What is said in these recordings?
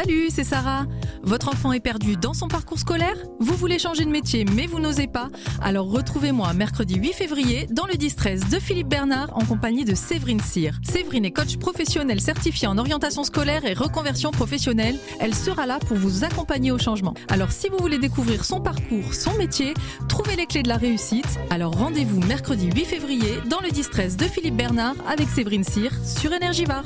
Salut, c'est Sarah. Votre enfant est perdu dans son parcours scolaire Vous voulez changer de métier mais vous n'osez pas Alors retrouvez-moi mercredi 8 février dans le 10-13 de Philippe Bernard en compagnie de Séverine Cyr. Séverine est coach professionnel certifié en orientation scolaire et reconversion professionnelle. Elle sera là pour vous accompagner au changement. Alors si vous voulez découvrir son parcours, son métier, trouvez les clés de la réussite, alors rendez-vous mercredi 8 février dans le 10-13 de Philippe Bernard avec Séverine Cyr sur Énergivore.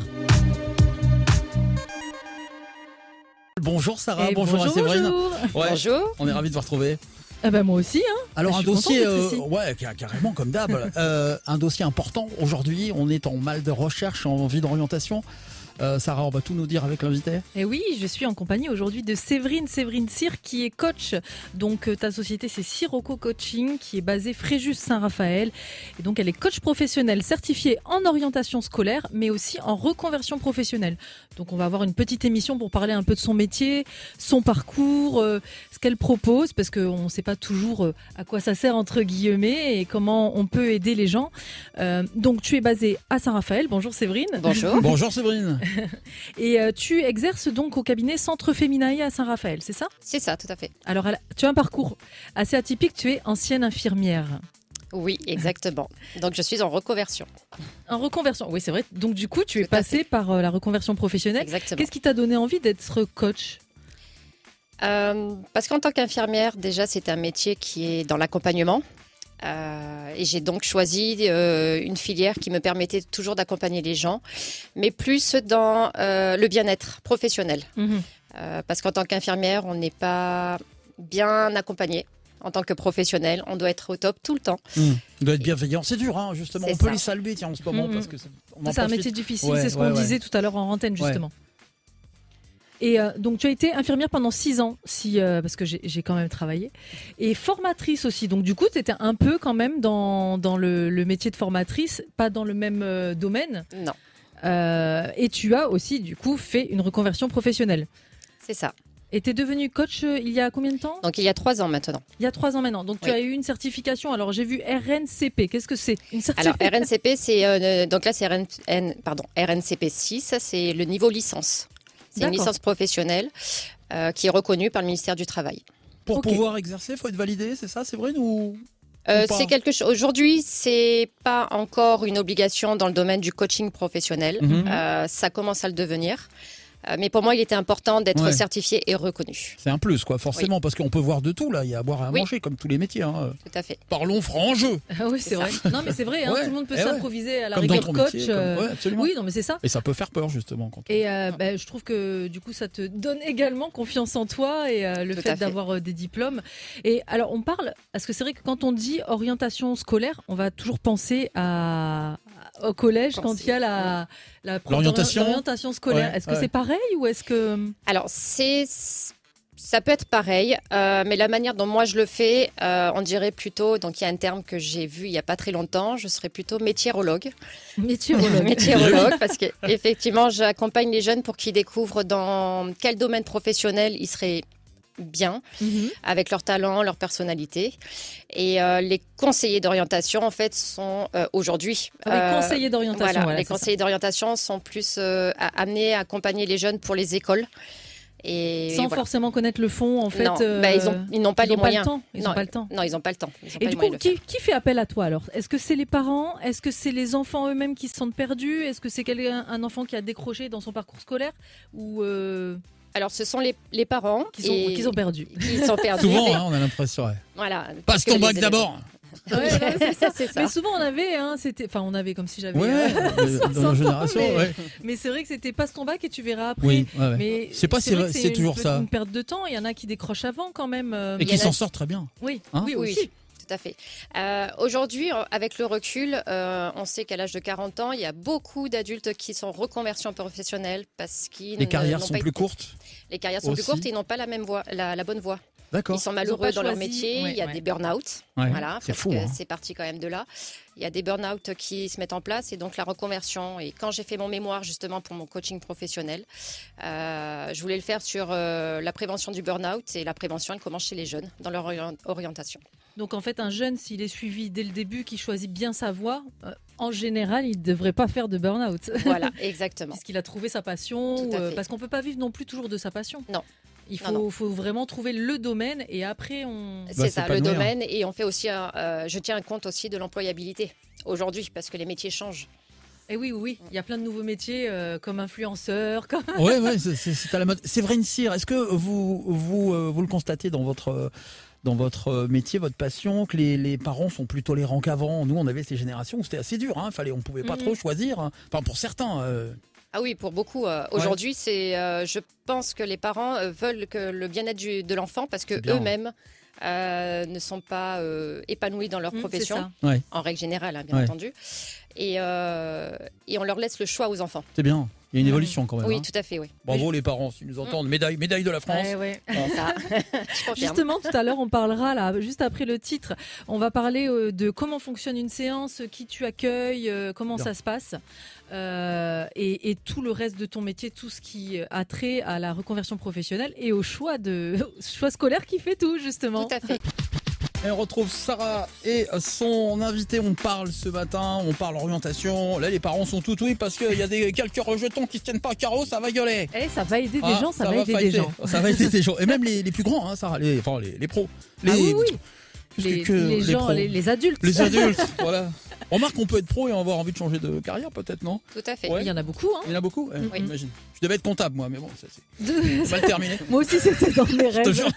Bonjour Sarah, Et bonjour, bonjour, Séverine. bonjour. Ouais, Bonjour. On est ravis de vous retrouver. Ah bah moi aussi, hein. Alors Bah, un je suis dossier, euh, ouais, ca- carrément comme d'hab. Euh, un dossier important aujourd'hui. On est en mal de recherche, en envie d'orientation. Euh, Sarah, on va tout nous dire avec l'invité. Et oui, je suis en compagnie aujourd'hui de Séverine, Séverine Cyr, qui est coach. Donc, euh, ta société, c'est Sirocco Coaching, qui est basée Fréjus Saint-Raphaël. Et donc, elle est coach professionnelle certifiée en orientation scolaire, mais aussi en reconversion professionnelle. Donc, on va avoir une petite émission pour parler un peu de son métier, son parcours, euh, ce qu'elle propose, parce qu'on ne sait pas toujours à quoi ça sert, entre guillemets, et comment on peut aider les gens. Euh, donc, tu es basée à Saint-Raphaël. Bonjour Séverine. Bonjour. Bonjour Séverine. Et euh, tu exerces donc au cabinet Centre Féminae à Saint-Raphaël, c'est ça? C'est ça, tout à fait. Alors, tu as un parcours assez atypique, tu es ancienne infirmière. Oui, exactement. Donc je suis en reconversion. En reconversion, oui c'est vrai. Donc du coup, tu es passée par euh, la reconversion professionnelle. Exactement. Qu'est-ce qui t'a donné envie d'être coach? Euh, parce qu'en tant qu'infirmière, déjà, c'est un métier qui est dans l'accompagnement. Euh, et j'ai donc choisi euh, une filière qui me permettait toujours d'accompagner les gens, mais plus dans euh, le bien-être professionnel. Euh, parce qu'en tant qu'infirmière, on n'est pas bien accompagné. En tant que professionnel, on doit être au top tout le temps. Hum, On doit être bienveillant, c'est dur, hein, justement. On peut les saluer tiens, en ce moment Mhm. parce que c'est un métier difficile, Ouais, c'est ce ouais, qu'on ouais. disait tout à l'heure en antenne justement. Et euh, donc tu as été infirmière pendant six ans, si, euh, parce que j'ai quand même travaillé, et formatrice aussi. Donc du coup, tu étais un peu quand même dans, dans le, le métier de formatrice, pas dans le même euh, domaine. Non, et tu as aussi du coup fait une reconversion professionnelle. c'est ça. Et tu es devenue coach il y a combien de temps? Donc il y a trois ans maintenant. Il y a trois ans maintenant. Donc tu Oui. as eu une certification. Alors j'ai vu RNCP. Qu'est-ce que c'est? Une Alors RNCP, c'est euh, donc là c'est RN, pardon RNCP 6, c'est le niveau licence. C'est une licence professionnelle euh, qui est reconnue par le ministère du Travail. Pour pouvoir exercer, faut être validé, c'est ça, Séverine ou Euh, c'est quelque chose. Aujourd'hui, c'est pas encore une obligation dans le domaine du coaching professionnel. Mhm. Euh, ça commence à le devenir. Euh, mais pour moi, il était important d'être Ouais. certifié et reconnu. C'est un plus, quoi, forcément, parce qu'on peut voir de tout là. Il y a à boire et à Oui. manger, comme tous les métiers. hein. Tout à fait. Parlons franc jeu. Ah oui, c'est vrai. Non, mais c'est vrai. hein, Ouais. Tout le monde peut Eh ouais. s'improviser à la Comme dans rigueur ton coach. métier. comme- euh, ouais, absolument. Oui, non, mais c'est ça. Et ça peut faire peur justement quand. on- Et euh, bah, je trouve que du coup, ça te donne également confiance en toi et euh, le Tout fait fait. d'avoir euh, des diplômes. Et alors, on parle, parce que c'est vrai que quand on dit orientation scolaire, on va toujours penser à, au collège quand il y a la, L'orientation. scolaire. Ouais, est-ce que ouais. c'est pareil ou est-ce que Alors, c'est. Ça peut être pareil, euh, mais la manière dont moi je le fais, euh, on dirait plutôt, donc il y a un terme que j'ai vu il n'y a pas très longtemps, je serais plutôt métiérologue. météorologue météorologue, parce que effectivement, j'accompagne les jeunes pour qu'ils découvrent dans quel domaine professionnel ils seraient bien, Mhm. avec leur talent, leur personnalité. Et euh, les conseillers d'orientation, en fait, sont euh, aujourd'hui. Ah oui, euh, conseiller d'orientation. voilà, voilà, les conseillers d'orientation sont plus euh, amenés à accompagner les jeunes pour les écoles. Et Sans voilà. forcément connaître le fond, en fait. non, euh, bah, ils ont- ils n'ont pas ils les moyens. Pas le temps. Ils non, n'ont pas le temps. Non, ils n'ont pas le temps. Et du les coup, qui, qui fait appel à toi alors? Est-ce que c'est les parents? Est-ce que c'est les enfants eux-mêmes qui se sentent perdus? Est-ce que c'est quelqu'un- un enfant qui a décroché dans son parcours scolaire? Ou euh. Alors, ce sont les, les parents qui, sont, et- qui sont perdus qui sont perdus. Souvent, mais- hein, on a l'impression. ouais. voilà, Passe ton bac d'abord. Ouais, non, c'est ça. C'est ça. Mais souvent on avait, hein, c'était, enfin on avait comme si j'avais, Ouais, euh, dans 60 nos ans, générations, mais, ouais. mais c'est vrai que c'était passe ton bac et tu verras après. Oui, ouais, ouais. Mais C'est pas c'est une- toujours ça. Une perte de temps. Il y en a qui décrochent avant quand même. euh, Et qui s'en sortent très bien. Oui, Hein oui, Oui, à fait. Euh, Aujourd'hui, avec le recul, euh, on sait qu'à l'âge de 40 ans, il y a beaucoup d'adultes qui sont reconversion professionnelle parce qu'ils Les carrières sont pas plus été- courtes. Les carrières sont plus courtes et ils n'ont pas la même voie, la, la bonne voie. D'accord. Ils sont malheureux dans leur métier. Ouais, il y a ouais. des burn-out. Ouais, Voilà, c'est fou. hein. c'est parti quand même de là. Il y a des burn-out qui se mettent en place et donc la reconversion. Et quand j'ai fait mon mémoire justement pour mon coaching professionnel, euh, je voulais le faire sur euh, la prévention du burn-out et la prévention, elle commence chez les jeunes dans leur orient- orientation. Donc en fait, un jeune, s'il est suivi dès le début, qui choisit bien sa voie, euh, en général, il ne devrait pas faire de burn-out. Voilà, exactement. Puisqu'il a trouvé sa passion. Tout à euh, parce qu'on ne peut pas vivre non plus toujours de sa passion. Non. Il faut, non. faut vraiment trouver le domaine et après on. C'est ça, le domaine. Et on fait aussi, un- euh, je tiens compte aussi de l'employabilité aujourd'hui, parce que les métiers changent. Et oui, oui, oui, il y a plein de nouveaux métiers euh, comme influenceur, comme. Ouais, c'est- c'est c'est à la mode. Séverine Cyr, est-ce que vous, vous, euh, vous le constatez dans votre, euh, dans votre euh, métier, votre passion, que les, les parents sont plus tolérants qu'avant Nous, on avait ces générations où c'était assez dur, hein, fallait, on pouvait pas Mhm. trop choisir. hein. Enfin, pour certains. euh, Ah oui, pour beaucoup. euh, Aujourd'hui, c'est, euh, je pense que les parents veulent que le bien-être de l'enfant parce que bien. eux-mêmes euh, ne sont pas euh, épanouis dans leur Mm, c'est profession, ça. en règle générale, hein, bien Ouais. entendu. Et, euh, et on leur laisse le choix aux enfants. c'est bien. Il y a une Mhm. évolution quand même. Oui, hein. tout à fait, oui. Bravo les parents, s'ils nous entendent. Médaille, médaille de la France. Ouais, ouais. Ça. je confirme. Justement, tout à l'heure, on parlera, là, juste après le titre, on va parler euh, de comment fonctionne une séance, qui tu accueilles, euh, comment ça se passe, euh, et, et tout le reste de ton métier, tout ce qui a trait à la reconversion professionnelle et au choix, de, au choix scolaire qui fait tout, justement. Tout à fait. Et on retrouve Sarah et son invité. On parle ce matin, on parle orientation. Là, les parents sont tout oui parce qu'il y a des quelques rejetons qui se tiennent pas à carreau, ça va gueuler. Eh, ça va aider des Ah, gens, ça, va, aider des gens. Ça va aider des gens. Et même les, les plus grands, hein, Sarah, les, enfin les, les pros. Les, Ah oui, oui. Les, que- que les gens, les adultes. Les adultes, voilà. Remarque qu'on peut être pro et avoir envie de changer de carrière, peut-être, non? Tout à fait. Ouais. Il y en a beaucoup, hein. Il y en a beaucoup ouais, Oui. J'imagine. Je devais être comptable, moi, mais bon, ça c'est De- mal terminé. Moi aussi, c'était dans mes Je te rêves. jure,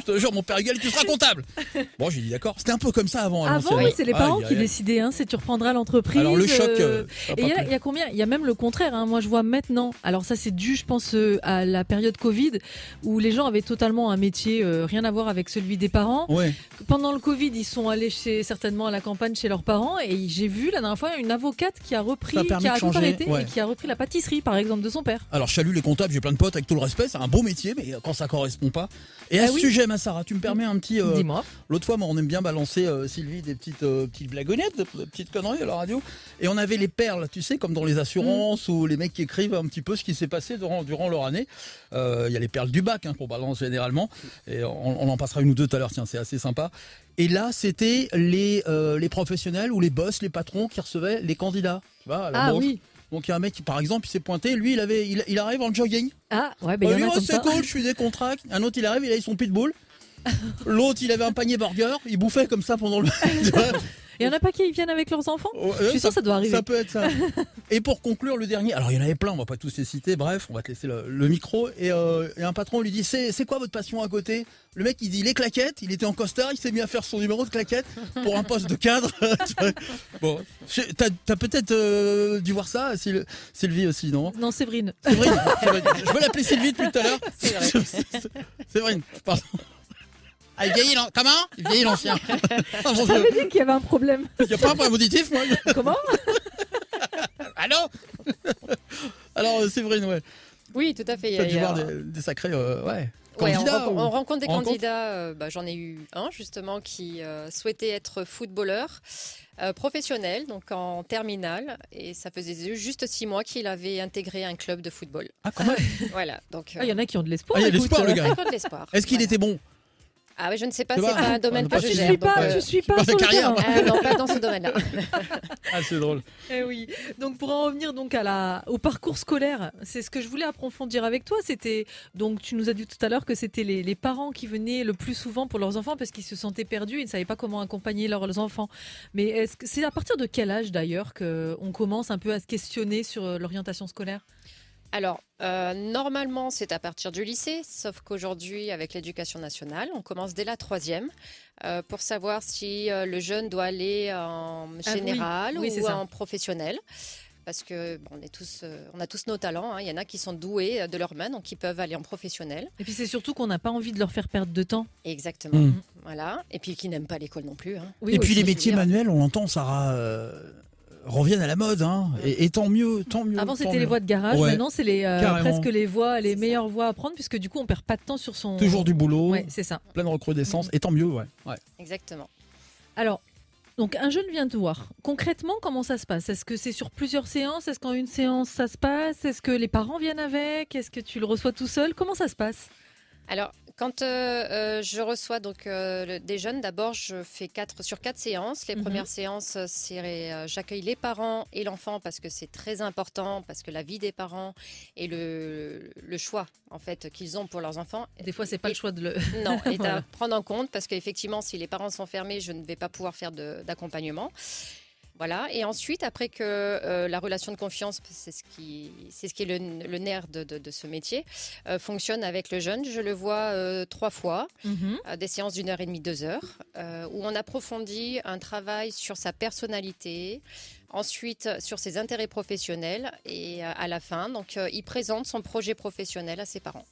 je te jure, mon père Huguel, tu seras comptable. Bon, j'ai dit d'accord. C'était un peu comme ça avant. Avant, oui, c'est les parents qui décidaient hein, si tu reprendras l'entreprise. Alors le choc. euh, euh, ça a Et pas il y, a- y combien? Il y a même le contraire. hein. Moi, je vois maintenant. Alors ça, c'est dû, je pense, euh, à la période Covid, où les gens avaient totalement un métier euh, rien à voir avec celui des parents. Ouais. Pendant le Covid, ils sont allés chez, certainement à la campagne chez leurs parents, et j'ai vu la dernière fois une avocate qui a repris, a qui a tout arrêté ouais. et qui a repris la pâtisserie, par exemple, de son père. Alors, je salue les comptables, j'ai plein de potes, avec tout le respect, c'est un beau métier, mais quand ça correspond pas. Et à Ah ce oui. sujet, ma Sarah, tu me permets un petit. euh, Dis-moi. L'autre fois, moi, on aime bien balancer, euh, Sylvie, des petites, euh, petites blagonnettes, des des petites conneries à la radio. Et on avait les perles, tu sais, comme dans les assurances Mm. ou les mecs qui écrivent un petit peu ce qui s'est passé durant, durant leur année. Il y a les perles du bac hein, qu'on balance généralement. Et on, on en passera une ou deux tout à l'heure, tiens, c'est assez sympa. Et là, c'était les, les professionnels ou les boss, les patrons qui recevaient les candidats. Tu vois, à la Ah oui. Donc il y a un mec qui, par exemple, il s'est pointé, lui, il avait, il, il arrive en jogging. Ah ouais, ben il Oh, y en a comme c'est cool, je suis décontracté. Un autre, il arrive, il a son pitbull. L'autre, il avait un panier burger, il bouffait comme ça pendant le. Il y en a pas qui viennent avec leurs enfants Oh, Je suis sûre que ça doit arriver. Ça peut être ça. Et pour conclure, le dernier, alors il y en avait plein, on va pas tous les citer, bref, on va te laisser le, le micro. Et, euh, et un patron lui dit c'est, quoi votre passion à côté? Le mec il dit les claquettes, il était en costard, il s'est mis à faire son numéro de claquettes pour un poste de cadre. Bon, t'as, t'as peut-être euh, dû voir ça, Syl- Sylvie aussi, non? Non, Séverine. Vrai. Je veux l'appeler Sylvie depuis tout à l'heure. Vrai, pardon. Ah, il vieillit, comment? Il vieillit l'ancien. Ça Dieu. veut dire qu'il y avait un problème. Il n'y a pas un point auditif, moi Comment? Allô? Alors, euh, Séverine, ouais. Oui, tout à fait. Tu a- as dû voir des, des sacrés euh, ouais, Ouais, on, candidats. rencontre, ou- on rencontre des on candidats. euh, bah, J'en ai eu un justement qui euh, souhaitait être footballeur euh, professionnel, donc en terminale, et ça faisait juste six mois qu'il avait intégré un club de football. Ah, quand même Voilà, donc. Ah, Il y en a qui ont de l'espoir. Ah, il y a de l'espoir, le gars. Est-ce qu'il Voilà. était bon? Ah oui, je ne sais pas, c'est pas un domaine que je gère. suis pas, euh, tu suis pas pas de sur le carrière, terrain. non, pas dans ce domaine-là. Ah, c'est drôle. Eh oui. Donc pour en revenir donc à la au parcours scolaire, c'est ce que je voulais approfondir avec toi. C'était donc tu nous as dit tout à l'heure que c'était les, les parents qui venaient le plus souvent pour leurs enfants parce qu'ils se sentaient perdus, ils ne savaient pas comment accompagner leurs enfants. Mais est-ce que c'est à partir de quel âge d'ailleurs que on commence un peu à se questionner sur euh, l'orientation scolaire? Alors, euh, normalement, c'est à partir du lycée, sauf qu'aujourd'hui, avec l'éducation nationale, on commence dès la troisième euh, pour savoir si euh, le jeune doit aller en oui. général Oui, ou en professionnel. Parce que bon, on, est tous, euh, on a tous nos talents. hein. Il y en a qui sont doués de leurs mains, donc qui peuvent aller en professionnel. Et puis c'est surtout qu'on n'a pas envie de leur faire perdre de temps. Exactement. Mm. Voilà. Et puis qui n'aiment pas l'école non plus. hein. Oui, Et puis les métiers manuels, on l'entend, Sarah, euh, reviennent à la mode. Hein. Et, et tant mieux, tant mieux. Avant c'était les voies de garage, Ouais. maintenant c'est les euh, presque les voies, les meilleures voies à prendre puisque du coup on perd pas de temps sur son. Toujours du boulot, Ouais, c'est ça. plein de recrudescence, et tant mieux, ouais. ouais. Exactement. Alors, donc un jeune vient te voir. Concrètement, comment ça se passe? Est-ce que c'est sur plusieurs séances? Est-ce qu'en une séance ça se passe? Est-ce que les parents viennent avec? Est-ce que tu le reçois tout seul? Comment ça se passe? Alors, Quand euh, je reçois donc des jeunes, d'abord je fais quatre sur quatre séances. Les Mhm. premières séances, c'est j'accueille les parents et l'enfant parce que c'est très important, parce que la vie des parents et le, le choix en fait qu'ils ont pour leurs enfants. Des fois, c'est pas Et- le choix de le. Non, et Voilà. à prendre en compte parce qu'effectivement, si les parents sont fermés, je ne vais pas pouvoir faire d'accompagnement. Voilà. Et ensuite, après que euh, la relation de confiance, c'est ce qui, c'est ce qui est le, le nerf de, de- de ce métier, euh, fonctionne avec le jeune, je le vois euh, trois fois, Mhm. des séances d'une heure et demie, deux heures, où on approfondit un travail sur sa personnalité. Ensuite, sur ses intérêts professionnels et à la fin, donc il présente son projet professionnel à ses parents.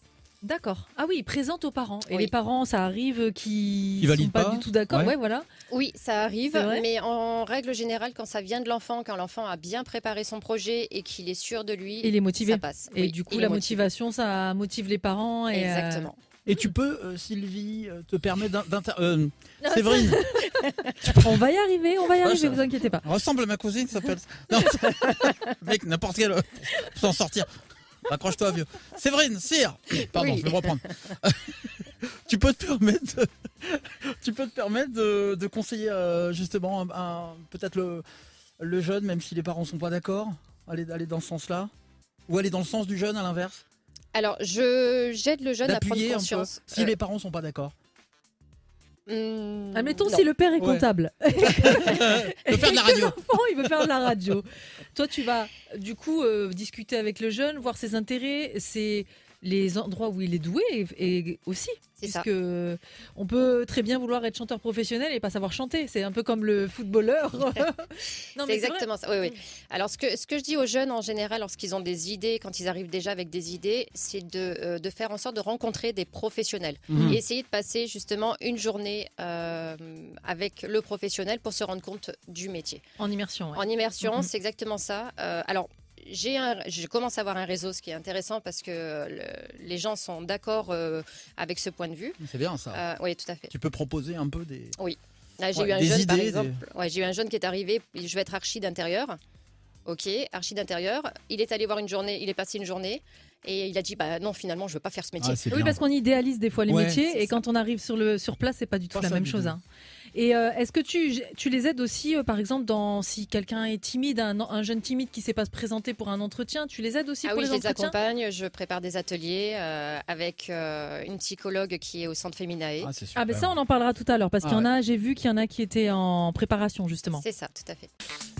D'accord. Ah oui, il présente aux parents. Et Oui. les parents, ça arrive qui Qui sont valident pas, pas du tout d'accord. Ouais. Ouais, voilà. Oui, ça arrive, mais en règle générale, quand ça vient de l'enfant, quand l'enfant a bien préparé son projet et qu'il est sûr de lui, Et il est motivé. ça passe. Et Oui, du coup, la motivation, ça motive les parents. Et, euh, Exactement. Et tu peux, euh, Sylvie, euh, te permettre d'in- d'inter... euh, Séverine, On va y arriver, on va y arriver, ça- vous inquiétez pas. ressemble à ma cousine, ça s'appelle. Non, mec, n'importe quel. Pour s'en sortir. Accroche-toi, vieux. Séverine, Cyr. Pardon, Oui. je vais me reprendre. tu peux te permettre, de... tu peux te permettre de, de conseiller euh, justement un- un- peut-être le, le jeune, même si les parents sont pas d'accord, aller, aller dans ce sens-là, ou aller dans le sens du jeune à l'inverse, Alors, je j'aide le jeune à prendre d'appuyer un peu, conscience. si Euh, les parents sont pas d'accord. Hum, Admettons non. si le père est Ouais. comptable. de faire de la radio. L'enfant, il veut faire de la radio. Toi, tu vas du coup euh, discuter avec le jeune, voir ses intérêts, c'est les endroits où il est doué et, et aussi. C'est ça. Puisque on peut très bien vouloir être chanteur professionnel et pas savoir chanter. C'est un peu comme le footballeur. non, C'est exactement ça. Oui, oui. Alors, ce que, ce que je dis aux jeunes en général, lorsqu'ils ont des idées, quand ils arrivent déjà avec des idées, c'est de, euh, de faire en sorte de rencontrer des professionnels Mhm. et essayer de passer justement une journée euh, avec le professionnel pour se rendre compte du métier. En immersion. ouais. En immersion, Mhm. c'est exactement ça. Euh, alors, j'ai un, je commence à avoir un réseau, ce qui est intéressant parce que le- les gens sont d'accord euh, avec ce point de vue. C'est bien ça. Euh, oui, tout à fait. Tu peux proposer un peu des. Là, j'ai Ouais, eu un des jeune, par idées, exemple. Ouais, j'ai eu un jeune qui est arrivé. Je vais être archi d'intérieur. Ok, archi d'intérieur. Il est allé voir une journée. Il est passé une journée et il a dit bah non, finalement, je veux pas faire ce métier. Ah, c'est Oui, bien. parce qu'on idéalise des fois les Ouais, métiers et quand on arrive sur, le, sur place, c'est pas du tout Pas la même chose. hein. Et euh, est-ce que tu, tu les aides aussi, euh, par exemple, dans si quelqu'un est timide, un, un jeune timide qui sait pas se présenter pour un entretien, tu les aides aussi Ah pour oui, les je les accompagne. Je prépare des ateliers euh, avec euh, une psychologue qui est au centre Féminae. Ah, c'est super. Ah ben ça on en parlera tout à l'heure parce Ah qu'il y en a, j'ai vu qu'il y en a qui étaient en préparation justement. C'est ça, tout à fait.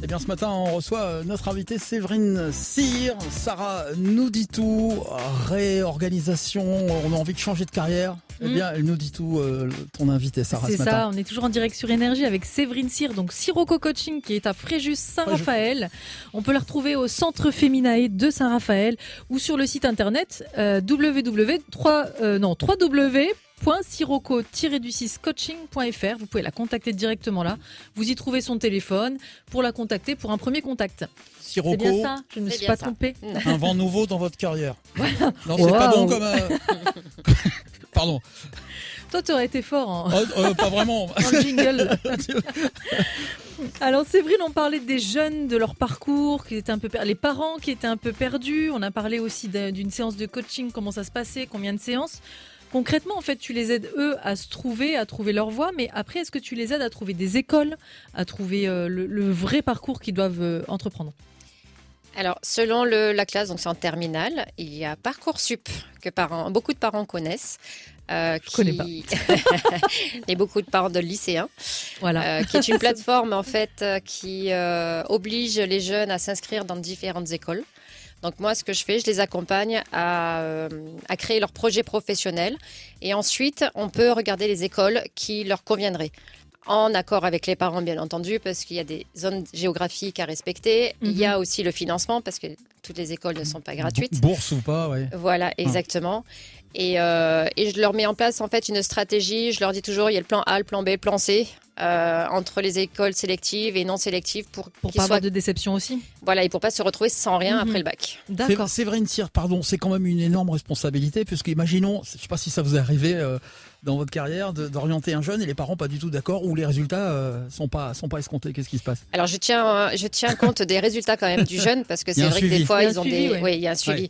Eh bien, ce matin, on reçoit notre invitée Séverine Cyr. Sarah nous dit tout. Réorganisation. On a envie de changer de carrière. Eh Mm. bien, elle nous dit tout. euh, ton invitée, Sarah, C'est ce matin. ça, on est toujours en direct sur Énergie avec Séverine Cyr, donc Sirocco Coaching qui est à Fréjus Saint-Raphaël. On peut la retrouver au centre Féminae de Saint-Raphaël ou sur le site internet euh, www3 euh, non www.sirocco-du6coaching.fr. Vous pouvez la contacter directement là. Vous y trouvez son téléphone pour la contacter pour un premier contact. C'est Sirocco, bien ça? Je ne me C'est suis pas trompée. un vent nouveau dans votre carrière. Non, c'est pas Wow. bon comme. euh, Pardon. Toi, tu aurais été fort en, Oh, euh, pas vraiment. jingle. Alors Séverine, on parlait des jeunes, de leur parcours, qui étaient un peu per- les parents qui étaient un peu perdus. On a parlé aussi d'un- d'une séance de coaching, comment ça se passait, combien de séances. Concrètement, en fait, tu les aides eux à se trouver, à trouver leur voie, mais après, est-ce que tu les aides à trouver des écoles, à trouver euh, le, le vrai parcours qu'ils doivent euh, entreprendre? Alors, selon le- la classe, donc c'est en terminale, il y a Parcoursup que parents, beaucoup de parents connaissent. euh, Je connais pas. et beaucoup de parents de lycéens, Voilà. euh, qui est une plateforme en fait euh, qui euh, oblige les jeunes à s'inscrire dans différentes écoles. Donc moi, ce que je fais, je les accompagne à, à créer leur projet professionnel et ensuite, on peut regarder les écoles qui leur conviendraient. En accord avec les parents, bien entendu, parce qu'il y a des zones géographiques à respecter. Il y a aussi le financement, parce que toutes les écoles ne sont pas gratuites. Bourse ou pas, ouais. Voilà, exactement. Et, euh, et je leur mets en place en fait une stratégie. Je leur dis toujours il y a le plan A, le plan B, le plan C euh, entre les écoles sélectives et non sélectives pour, Pour qu'ils pas soient avoir de déception aussi. voilà et pour pas se retrouver sans rien Mhm. après le bac. D'accord. C'est- Séverine Cyr, pardon, c'est quand même une énorme responsabilité, puisque imaginons, je sais pas si ça vous est arrivé euh, dans votre carrière, d'orienter un jeune et les parents pas du tout d'accord, ou les résultats euh, sont pas sont pas escomptés. Qu'est-ce qui se passe? Alors je tiens euh, je tiens compte des résultats quand même du jeune parce que c'est vrai que des fois Il y a un ils ont suivi, des ouais. oui il y a un suivi.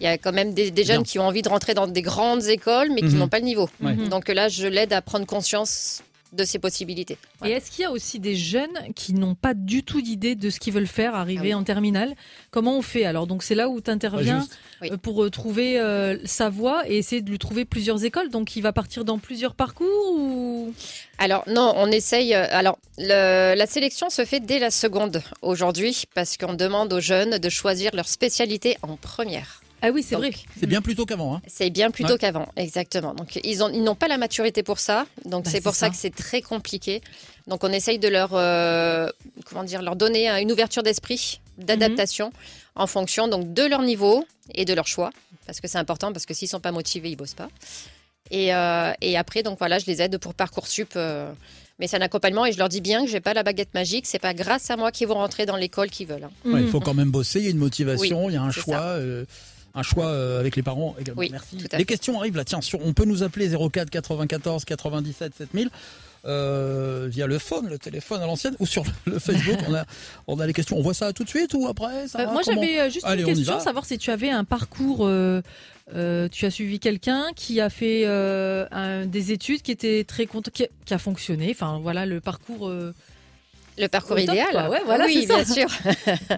il y a quand même des, des jeunes Bien. qui ont envie de rentrer dans des grandes écoles, mais qui Mhm. n'ont pas le niveau. Mhm. Donc là, je l'aide à prendre conscience de ses possibilités. Et est-ce qu'il y a aussi des jeunes qui n'ont pas du tout d'idée de ce qu'ils veulent faire arriver Ah oui. en terminale? Comment on fait alors? Donc c'est là où tu interviens. Oui. euh, pour euh, trouver euh, sa voie et essayer de lui trouver plusieurs écoles. Donc il va partir dans plusieurs parcours ou? Alors non, on essaye. Alors le- la sélection se fait dès la seconde aujourd'hui parce qu'on demande aux jeunes de choisir leur spécialité en première. Ah oui, c'est vrai. C'est bien plus tôt qu'avant. Hein. C'est bien plus tôt Ouais. qu'avant, exactement. Donc ils ont- ils n'ont pas la maturité pour ça, donc Bah, c'est pour ça. ça. que c'est très compliqué. Donc on essaye de leur euh, comment dire leur donner euh, une ouverture d'esprit, d'adaptation en fonction donc de leur niveau et de leur choix, parce que c'est important parce que s'ils sont pas motivés, ils bossent pas. Et, euh, et après donc voilà, je les aide pour parcoursup. euh, mais c'est un accompagnement et je leur dis bien que j'ai pas la baguette magique. C'est pas grâce à moi qu'ils vont rentrer dans l'école qu'ils veulent. hein. Ouais, il Mhm. faut quand même bosser, il y a une motivation, il y a un choix. ça. euh, un choix euh, avec les parents également. Oui, Merci. tout à Les questions arrivent là. Tiens, sur, on peut nous appeler 04 94 97 7000 euh, via le phone, le téléphone à l'ancienne, ou sur le Facebook. on, a, on a les questions. On voit ça tout de suite ou après ça Euh, va moi, Comment j'avais euh, juste Allez, une question, savoir si tu avais un parcours. euh, euh, tu as suivi quelqu'un qui a fait euh, un- des études qui étaient très content, qui, a- qui a fonctionné. Enfin, voilà le parcours. euh, Le parcours top, idéal. quoi. Ouais, voilà, oui, c'est ça. bien sûr.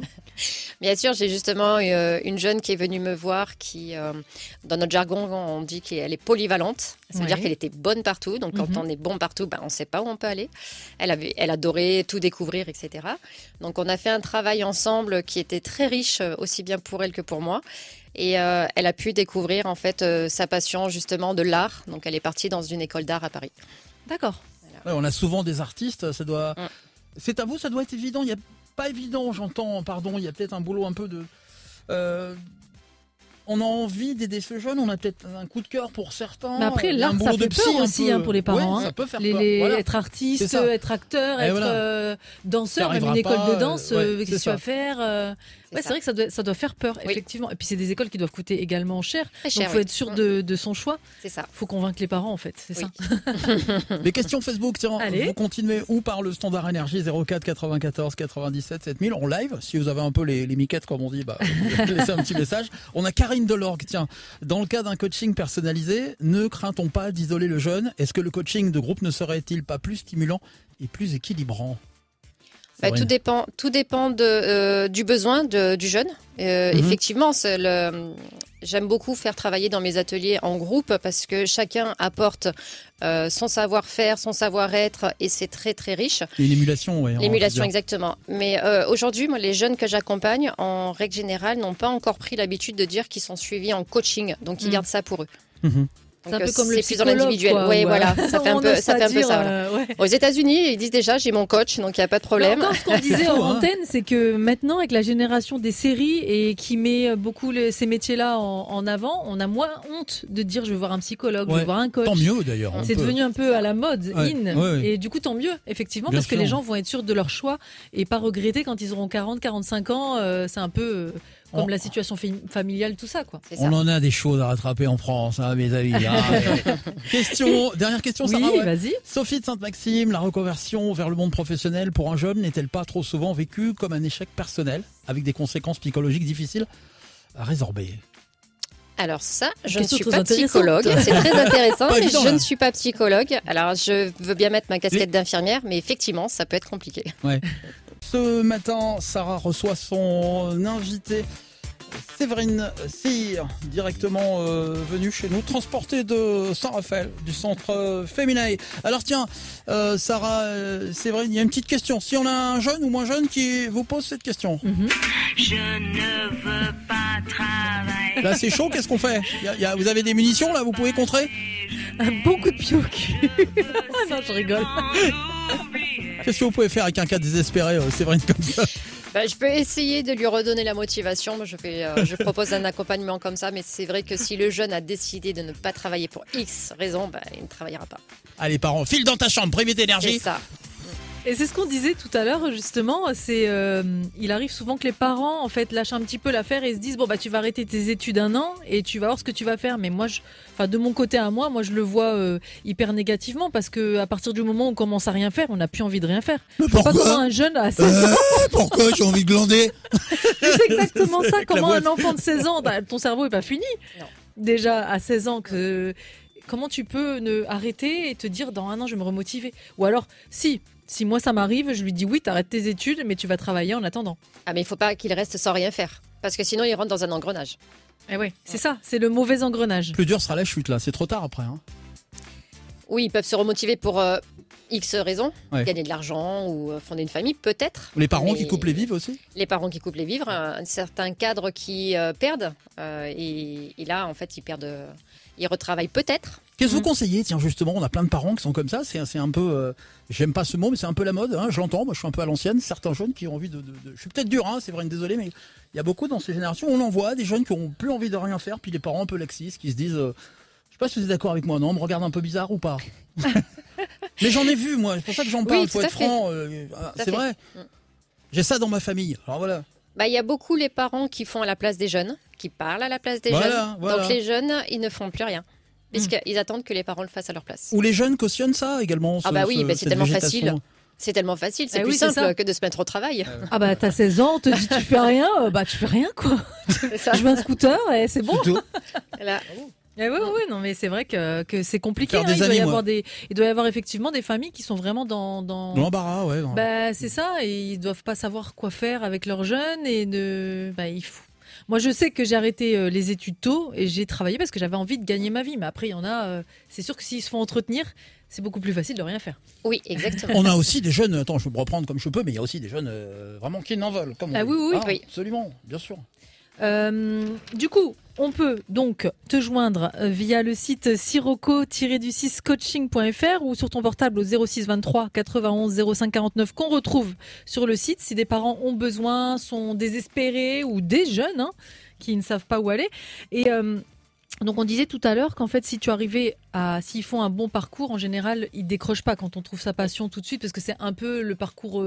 bien sûr, j'ai justement euh, une jeune qui est venue me voir qui, euh, dans notre jargon, on dit qu'elle est polyvalente. Ça veut Ouais. dire qu'elle était bonne partout. Donc, quand Mhm. on est bon partout, ben, on ne sait pas où on peut aller. Elle, avait, elle adorait tout découvrir, etc. Donc, on a fait un travail ensemble qui était très riche, euh, aussi bien pour elle que pour moi. Et euh, elle a pu découvrir en fait euh, sa passion justement de l'art. Donc, elle est partie dans une école d'art à Paris. D'accord. Ouais, on a souvent des artistes, ça doit. Mm. C'est à vous, ça doit être évident. Il y a pas évident, j'entends. Pardon, il y a peut-être un boulot un peu de. euh, on a envie d'aider ce jeune, on a peut-être un coup de cœur pour certains. Mais après, l'art, ça de psy peur aussi peu. hein, pour les parents. Ouais, hein. ça peut faire Les- peur. les- Voilà. Être artiste, être acteur, Et être voilà. euh, danseur, même une école pas, de danse, euh, ouais, euh, qu'est-ce que tu vas faire euh, C'est Ouais, ça. c'est vrai que ça doit, ça doit faire peur, Oui. effectivement. Et puis c'est des écoles qui doivent coûter également cher. Très Donc cher. il faut oui. être sûr Mm, de, de son choix. C'est ça. faut convaincre les parents, en fait. C'est Oui. ça. Les questions Facebook, tiens, Allez. vous continuez ou par le standard énergie 04 94 97 7000 en live. Si vous avez un peu les, les miquettes, comme on dit, bah, vous laissez un petit message. On a Karine Delorgue, tiens. Dans le cas d'un coaching personnalisé, ne craint-on pas d'isoler le jeune? Est-ce que le coaching de groupe ne serait-il pas plus stimulant et plus équilibrant? Bah, tout dépend, tout dépend de, euh, du besoin de- du jeune. Euh, Mhm. Effectivement, c'est le- j'aime beaucoup faire travailler dans mes ateliers en groupe parce que chacun apporte euh, son savoir-faire, son savoir-être et c'est très très riche. Une émulation, en L'émulation, exactement. Mais euh, aujourd'hui, moi, les jeunes que j'accompagne, en règle générale, n'ont pas encore pris l'habitude de dire qu'ils sont suivis en coaching, donc ils Mhm. gardent ça pour eux. Mhm. C'est un Donc, peu euh, comme le c'est plus dans l'individuel. Oui, voilà, euh, ça fait un peu, ça pas fait un peu dire, ça. voilà. euh, ouais. Aux États-Unis, ils disent déjà j'ai mon coach, donc il n'y a pas de problème. Encore, ce qu'on disait en antenne, c'est que maintenant, avec la génération des séries et qui met beaucoup le- ces métiers-là en, en avant, on a moins honte de dire je vais voir un psychologue, je vais voir un coach. Tant mieux d'ailleurs. C'est peut- devenu un peu à la mode, Ouais, in. ouais, ouais. Et du coup, tant mieux, effectivement, Bien parce que les gens vont être sûrs de leur choix et pas regretter quand ils auront 40, 45 ans. euh, c'est un peu euh, comme On- la situation fa- familiale, tout ça, quoi. Ça. On en a des choses à rattraper en France, hein, mes amis. hein. question, dernière question, Oui, Sarah. ouais. vas-y. Sophie de Sainte-Maxime, la reconversion vers le monde professionnel pour un jeune n'est-elle pas trop souvent vécue comme un échec personnel, avec des conséquences psychologiques difficiles à résorber? Alors ça, je ne suis pas psychologue. C'est très intéressant, mais évident, je là. ne suis pas psychologue. Alors je veux bien mettre ma casquette d'infirmière, mais effectivement, ça peut être compliqué. Ce matin, Sarah reçoit son invité. Séverine Cyr, directement euh, venue chez nous, transportée de Saint-Raphaël, du centre euh, féminin. Alors tiens, euh, Sarah, euh, Séverine, il y a une petite question. Si on a un jeune ou moins jeune qui vous pose cette question, Mhm. Je ne veux pas travailler. là c'est chaud, qu'est-ce qu'on fait? Il y a- il y a- Vous avez des munitions là, vous pouvez contrer? Un bon coup de pied au cul. Ah non, je rigole. Qu'est-ce que vous pouvez faire avec un cas désespéré, euh, Séverine, comme ça Bah, je peux essayer de lui redonner la motivation. Je, fais, euh, je propose un accompagnement comme ça, mais c'est vrai que si le jeune a décidé de ne pas travailler pour X raison, bah, il ne travaillera pas. Allez parents, file dans ta chambre, privée C'est d'énergie. ça. Et c'est ce qu'on disait tout à l'heure justement. C'est, euh, il arrive souvent que les parents en fait lâchent un petit peu l'affaire et se disent bon bah tu vas arrêter tes études un an et tu vas voir ce que tu vas faire. Mais moi, je, enfin de mon côté à moi, moi je le vois euh, hyper négativement parce que à partir du moment où on commence à rien faire, on n'a plus envie de rien faire. Mais Je vois pas pourquoi comment un jeune à 16 Euh, ans, pourquoi j'ai envie de glander c'est exactement ça. Comment un enfant de 16 ans, bah, ton cerveau est pas fini. Non. Déjà à 16 ans que comment tu peux ne arrêter et te dire dans un an je vais me remotiver? Ou alors si si moi ça m'arrive, je lui dis oui, t'arrêtes tes études, mais tu vas travailler en attendant. Ah, mais il faut pas qu'il reste sans rien faire. Parce que sinon, il rentre dans un engrenage. Eh ouais, c'est ça, c'est le mauvais engrenage. Plus dur sera la chute là, c'est trop tard après. Hein. Oui, ils peuvent se remotiver pour euh, X raisons. Ouais. Gagner de l'argent ou euh, fonder une famille, peut-être. Les parents Mais- qui coupent les vives aussi? Les parents qui coupent les vivres, un certain cadre qui euh, perdent. euh, et, et là, en fait, ils perdent. euh, ils retravaillent peut-être. Qu'est-ce que vous Mm. conseillez? Tiens, justement, on a plein de parents qui sont comme ça. C'est un peu, euh, j'aime pas ce mot, mais c'est un peu la mode. Hein, je l'entends. Moi, je suis un peu à l'ancienne. Certains jeunes qui ont envie de. de- de- Je suis peut-être dur, hein, c'est vrai, désolé, mais il y a beaucoup dans ces générations. On en voit des jeunes qui ont plus envie de rien faire, puis les parents un peu laxistes qui se disent. euh, je sais pas si vous êtes d'accord avec moi, non On me regarde un peu bizarre ou pas? Mais j'en ai vu, moi. C'est pour ça que j'en parle. Oui, Il faut être fait. franc. euh, ah, c'est vrai. Mm. J'ai ça dans ma famille. Alors voilà. Bah, il y a beaucoup les parents qui font à la place des jeunes, qui parlent à la place des Voilà, jeunes. voilà. Donc les jeunes, ils ne font plus rien. Puisqu'ils attendent que les parents le fassent à leur place. Ou les jeunes cautionnent ça également. Ah ce- bah oui, ce- mais c'est tellement végétation. facile. C'est tellement facile, c'est Ah plus oui, simple que de se mettre au travail. Ah bah t'as 16 ans, on te dit tu fais rien, euh, bah tu fais rien quoi. Ça. Je veux un scooter et c'est bon. Là, Eh oui, oui, oui, non mais c'est vrai que, que c'est compliqué. Hein. Il, doit y avoir des, il doit y avoir effectivement des familles qui sont vraiment dans... dans... Dans l'embarras, ouais. dans- Bah, c'est ça, et ils doivent pas savoir quoi faire avec leurs jeunes et de. Bah, il faut. Moi, je sais que j'ai arrêté euh, les études tôt et j'ai travaillé parce que j'avais envie de gagner ma vie. Mais après, il y en a. euh, c'est sûr que s'ils se font entretenir, c'est beaucoup plus facile de rien faire. oui, exactement. On a aussi des jeunes, attends, je vais me reprendre comme je peux, mais il y a aussi des jeunes euh, vraiment qui n'en veulent. Comme on Ah dit. oui, oui, Ah, oui. Absolument, bien sûr. Euh, du coup, on peut donc te joindre euh, via le site sirocco-du6 coaching.fr ou sur ton portable au 06 23 91 05 49 qu'on retrouve sur le site si des parents ont besoin, sont désespérés ou des jeunes hein, qui ne savent pas où aller. Et euh, donc on disait tout à l'heure qu'en fait si tu arrivais à s'ils font un bon parcours en général ils décrochent pas quand on trouve sa passion tout de suite parce que c'est un peu le parcours